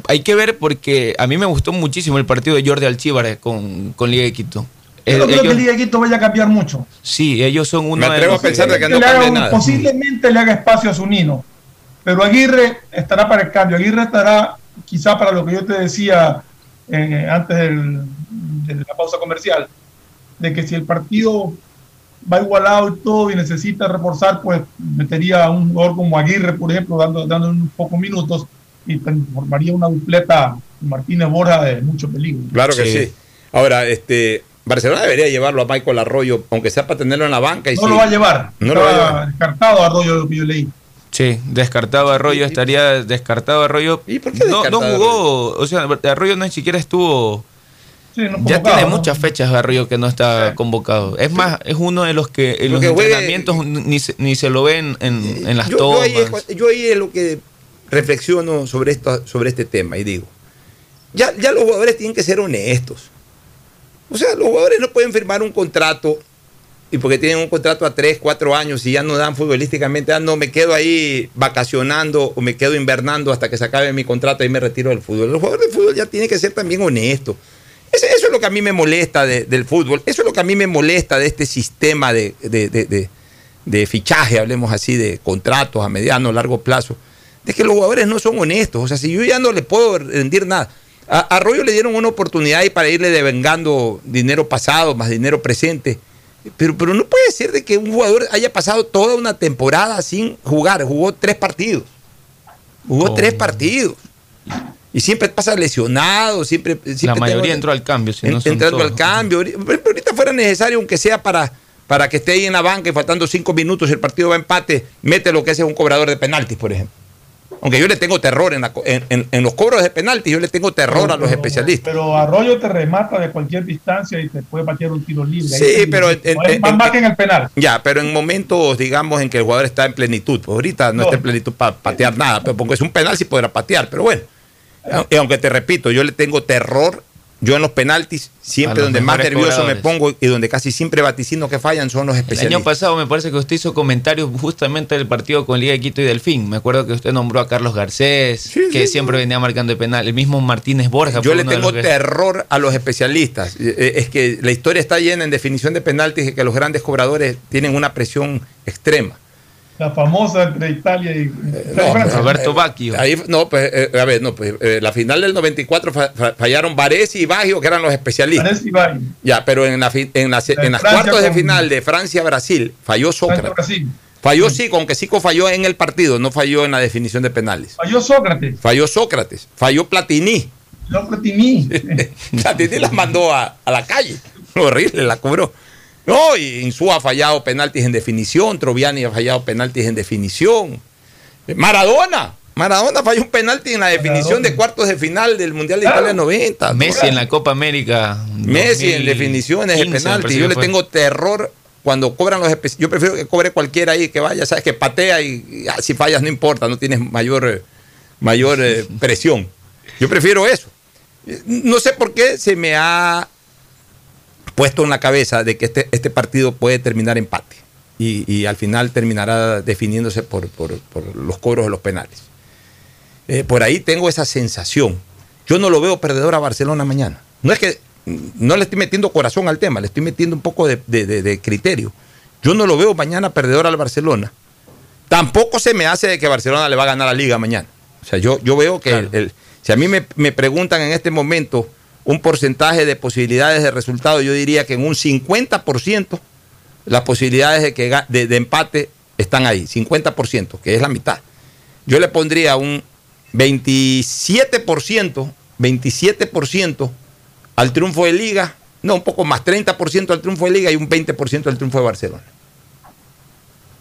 hay que ver porque a mí me gustó muchísimo el partido de Jordi Alchíbar con, con Liga de Quito. Yo no Eh, creo que ellos- el Liga de Quito vaya a cambiar mucho. sí, ellos son uno Me de atrevo los a pensar de que no le haga cambie un- nada. Posiblemente le haga espacio a Zunino, pero Aguirre estará para el cambio. Aguirre estará quizá para lo que yo te decía eh, antes del- de la pausa comercial, de que si el partido va igualado y todo y necesita reforzar, pues metería a un jugador como Aguirre, por ejemplo, dando, dando unos pocos minutos y formaría una dupleta Martínez Borja de mucho peligro. Claro que sí. Ahora, este, Barcelona debería llevarlo a Michael Arroyo, aunque sea para tenerlo en la banca. Y no lo va a llevar. No lo va a llevar. Descartado Arroyo, lo que yo leí. Sí, descartado Arroyo, estaría descartado Arroyo. ¿Y por qué no, no jugó, o sea, Arroyo no ni siquiera estuvo. ya tiene muchas fechas Arroyo que no está convocado. Es más, es uno de los que en los entrenamientos ni, se, ni se lo ven en, en las yo, tomas. Yo ahí, es, lo que reflexiono sobre, esto, sobre este tema y digo, ya, ya los jugadores tienen que ser honestos. O sea, los jugadores no pueden firmar un contrato y porque tienen un contrato a 3, 4 años y ya no dan futbolísticamente, ah, no, me quedo ahí vacacionando o me quedo invernando hasta que se acabe mi contrato y me retiro del fútbol. Los jugadores de fútbol ya tienen que ser también honestos. Eso, es lo que a mí me molesta del fútbol, eso es lo que a mí me molesta de este sistema de, de fichaje, hablemos así, de contratos a mediano, largo plazo, de que los jugadores no son honestos. O sea, si yo ya no le puedo rendir nada. A Arroyo le dieron una oportunidad y para irle devengando dinero pasado más dinero presente pero, pero no puede ser de que un jugador haya pasado toda una temporada sin jugar. Jugó tres partidos. Jugó oh. tres partidos. Y siempre pasa lesionado, siempre... siempre la mayoría entró al cambio. Si no entrando al cambio. ahorita fuera necesario, aunque sea para, para que esté ahí en la banca y faltando cinco minutos, el partido va a empate, mete lo que es un cobrador de penaltis, por ejemplo. Aunque yo le tengo terror en, los cobros de penalti, yo le tengo terror a los especialistas. Pero Arroyo te remata de cualquier distancia y te puede patear un tiro libre. Sí, pero. más, que en el penal. Ya, pero en momentos, digamos, en que el jugador está en plenitud. Pues ahorita no, está en plenitud para patear nada, pero porque es un penal sí podrá patear, pero bueno. Y aunque te repito, yo le tengo terror yo en los penaltis, siempre donde más nervioso me pongo y donde casi siempre vaticino que fallan son los especialistas. El año pasado me parece que usted hizo comentarios justamente del partido con Liga de Quito y Delfín. Me acuerdo que usted nombró a Carlos Garcés, que siempre venía marcando el penal. El mismo Martínez Borja. Yo le tengo terror a los especialistas. Eh, eh, es que la historia está llena en definición de penaltis y que los grandes cobradores tienen una presión extrema la famosa entre Italia y eh, Roberto Bacchio. Ahí, no, pues, eh, a ver, no, pues, eh, la final del 94 fallaron Varese y Baggio, que eran los especialistas. y Baggio. Ya, pero en, la, en, las cuartos de final de Francia-Brasil falló Sócrates. Falló sí, con que Sico falló en el partido, no falló en la definición de penales. Falló Sócrates. Falló Sócrates. Falló Platini. Falló Platini. *laughs* Platini las mandó a, a la calle. Horrible, la cobró. No, y Insú ha fallado penaltis en definición, Troviani ha fallado penaltis en definición. Maradona, Maradona falló un penalti en la definición de cuartos de final del Mundial de Italia 90. Messi en la Copa América. Messi en definiciones de penalti. Yo le tengo terror cuando cobran los Yo prefiero que cobre cualquiera ahí, que vaya, sabes, que patea y, ah, si fallas no importa, no tienes mayor, mayor eh, presión. Yo prefiero eso. No sé por qué se me ha puesto en la cabeza de que este, este partido puede terminar empate y, al final terminará definiéndose por, los cobros de los penales. Eh, por ahí tengo esa sensación. Yo no lo veo perdedor a Barcelona mañana. No es que no le estoy metiendo corazón al tema, le estoy metiendo un poco de, criterio. Yo no lo veo mañana perdedor al Barcelona. Tampoco se me hace de que Barcelona le va a ganar la liga mañana. O sea, yo, yo veo que si a mí me, me preguntan en este momento un porcentaje de posibilidades de resultado, yo diría que en un 50% las posibilidades de, que, de, empate están ahí, 50%, que es la mitad. Yo le pondría un 27%, 27% al triunfo de Liga, no, un poco más, 30% al triunfo de Liga y un 20% al triunfo de Barcelona.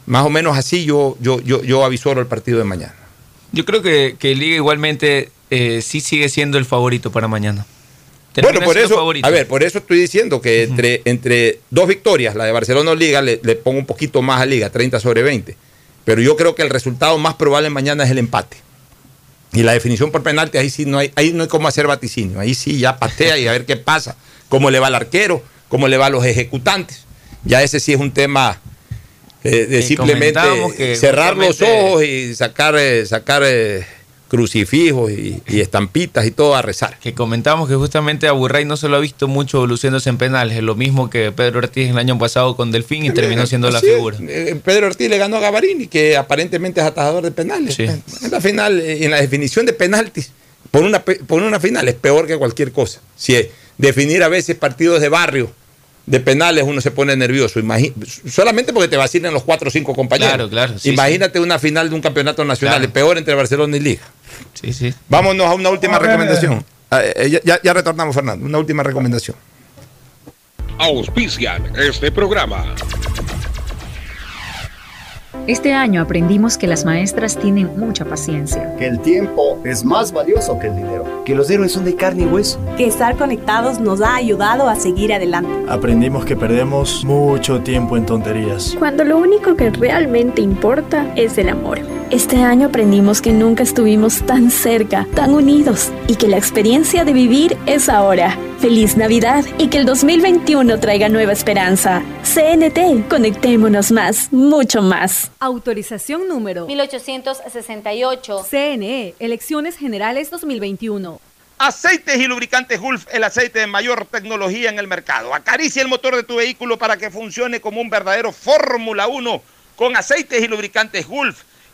Más o menos así yo, yo, yo, yo avisoro el partido de mañana. Yo creo que, que Liga igualmente eh, sí sigue siendo el favorito para mañana. Bueno, por eso, a ver, por eso estoy diciendo que entre, entre dos victorias, la de Barcelona o Liga, le, pongo un poquito más a Liga, 30 sobre 20. Pero yo creo que el resultado más probable mañana es el empate. Y la definición por penalti, ahí sí no hay, ahí no hay cómo hacer vaticinio. Ahí sí ya patea y a ver qué pasa. Cómo le va al arquero, cómo le va a los ejecutantes. Ya ese sí es un tema eh, de simplemente cerrar los ojos y sacar, eh, sacar eh, crucifijos y, estampitas y todo a rezar. Que comentamos que justamente a Burray no se lo ha visto mucho luciéndose en penales, es lo mismo que Pedro Ortiz el año pasado con Delfín y terminó siendo la figura. Eh, Pedro Ortiz le ganó a Gavarini, que aparentemente es atajador de penales. En la final, eh, en la definición de penaltis, por una, por una final es peor que cualquier cosa. Si es definir a veces partidos de barrio de penales uno se pone nervioso. Solamente porque te vacilan los cuatro o cinco compañeros. Claro, claro, sí, Imagínate una final de un campeonato nacional, Claro. el peor entre Barcelona y Liga. Sí, sí. Vámonos a una última A ver, recomendación. Ah, eh, ya, ya- ya retornamos, Fernando. Una última recomendación. Auspician este programa. Este año aprendimos que las maestras tienen mucha paciencia. Que el tiempo es más valioso que el dinero. Que los héroes son de carne y hueso. Que estar conectados nos ha ayudado a seguir adelante. Aprendimos que perdemos mucho tiempo en tonterías. Cuando lo único que realmente importa es el amor. Este año aprendimos que nunca estuvimos tan cerca, tan unidos y que la experiencia de vivir es ahora. Feliz Navidad y que el 2021 traiga nueva esperanza. CNT, conectémonos más, mucho más. Autorización número 1868. CNE, Elecciones Generales 2021. Aceites y lubricantes Gulf, el aceite de mayor tecnología en el mercado. Acaricia el motor de tu vehículo para que funcione como un verdadero Fórmula 1 con aceites y lubricantes Gulf.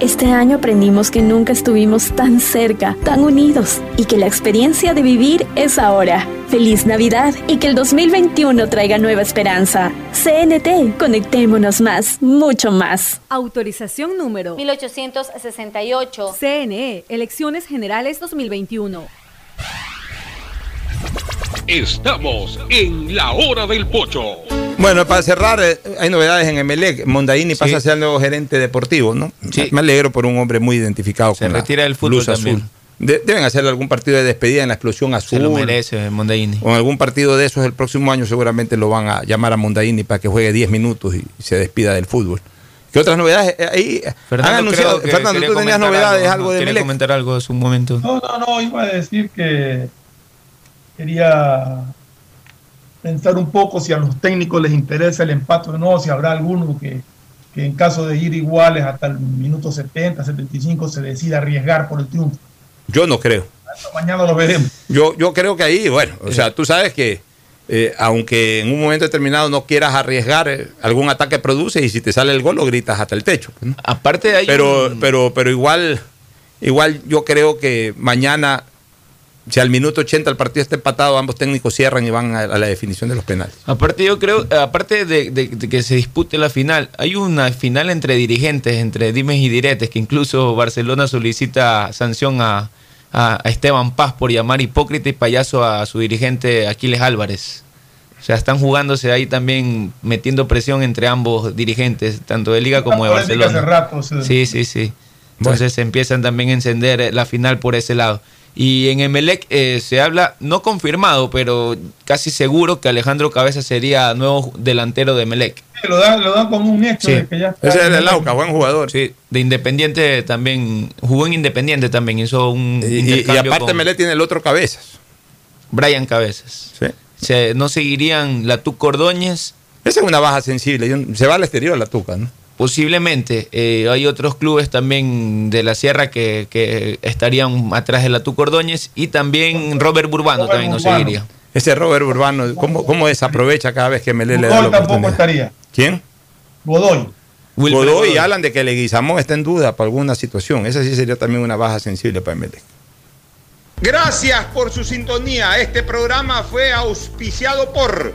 Este año aprendimos que nunca estuvimos tan cerca, tan unidos y que la experiencia de vivir es ahora. Feliz Navidad y que el 2021 traiga nueva esperanza. CNT, conectémonos más, mucho más. Autorización número 1868. CNE, Elecciones Generales 2021. Estamos en la hora del pocho. Bueno, para cerrar, eh, hay novedades en Emelec. Mondaini pasa a ser el nuevo gerente deportivo, ¿no? Sí. Me alegro por un hombre muy identificado Se con la retira del fútbol también. azul. De- deben hacerle algún partido de despedida en la explosión azul. Se lo merece Mondaini. O en algún partido de esos el próximo año seguramente lo van a llamar a Mondaini para que juegue 10 minutos y se despida del fútbol. ¿Qué otras novedades? Eh, Ahí han Fernando, anunciado, creo que Fernando, tú tenías novedades, algo, algo, de Emelec. comentar algo hace un momento. No, no, no, iba a decir que quería pensar un poco si a los técnicos les interesa el empate o no, si habrá alguno que, que en caso de ir iguales hasta el minuto 70, 75 se decida arriesgar por el triunfo. Yo no creo. Mañana lo veremos. Yo, yo creo que ahí, bueno, o sea, tú sabes que eh, aunque en un momento determinado no quieras arriesgar, eh, algún ataque produce y si te sale el gol lo gritas hasta el techo. pues, ¿no? Aparte de ahí. Pero, pero, pero igual, igual yo creo que mañana, si al minuto 80 el partido está empatado, ambos técnicos cierran y van a, a la definición de los penales. Aparte, yo creo, aparte de, de- de que se dispute la final, hay una final entre dirigentes, entre dimes y diretes, que incluso Barcelona solicita sanción a, a, a Esteban Paz por llamar hipócrita y payaso a su dirigente Aquiles Álvarez. O sea, están jugándose ahí también, metiendo presión entre ambos dirigentes, tanto de Liga como de Barcelona. hace rato, o sea. Sí, sí, sí. Entonces empiezan también a encender la final por ese lado. Y en Emelec eh, se habla, no confirmado, pero casi seguro que Alejandro Cabeza sería nuevo delantero de Emelec. Lo dan, lo dan como un hecho Sí. de que ya está. Ese es de Lauca, buen jugador. Sí, de Independiente también, jugó en Independiente también, hizo un Y, aparte con Melé tiene el otro cabezas. Brian Cabezas. Se, no seguirían la Tuc Ordóñez. Esa es una baja sensible. Se va al exterior la Tuca, ¿no? Posiblemente. eh, hay otros clubes también de la Sierra que, que estarían atrás de la Tuc Ordóñez y también Robert Burbano Robert también no Burbano. seguiría. Ese Robert Urbano, ¿cómo, cómo desaprovecha cada vez que Melé le da la tampoco oportunidad? estaría. ¿Quién? Godoy. Godoy, Godoy. y hablan de que Leguizamón está en duda por alguna situación. Esa sí sería también una baja sensible para Melé. Gracias por su sintonía. Este programa fue auspiciado por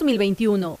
2021.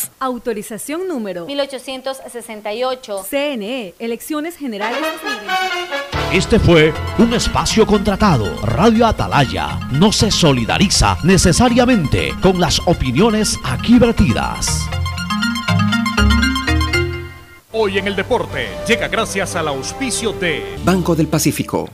Autorización número 1868. CNE, Elecciones Generales 2021. Este fue un espacio contratado. Radio Atalaya no se solidariza necesariamente con las opiniones aquí vertidas. Hoy en el deporte llega gracias al auspicio de Banco del Pacífico.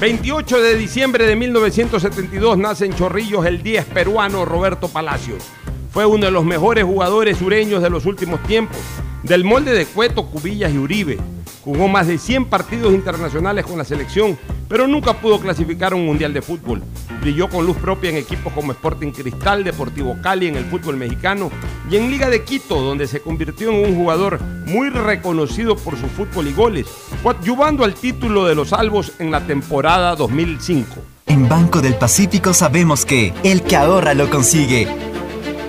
28 de diciembre de 1972 nace en Chorrillos el 10 peruano Roberto Palacios. Fue uno de los mejores jugadores sureños de los últimos tiempos, del molde de Cueto, Cubillas y Uribe. Jugó más de 100 partidos internacionales con la selección, pero nunca pudo clasificar un mundial de fútbol. Brilló con luz propia en equipos como Sporting Cristal, Deportivo Cali en el fútbol mexicano y en Liga de Quito, donde se convirtió en un jugador muy reconocido por su fútbol y goles, coadyuvando al título de los salvos en la temporada 2005. En Banco del Pacífico sabemos que el que ahorra lo consigue.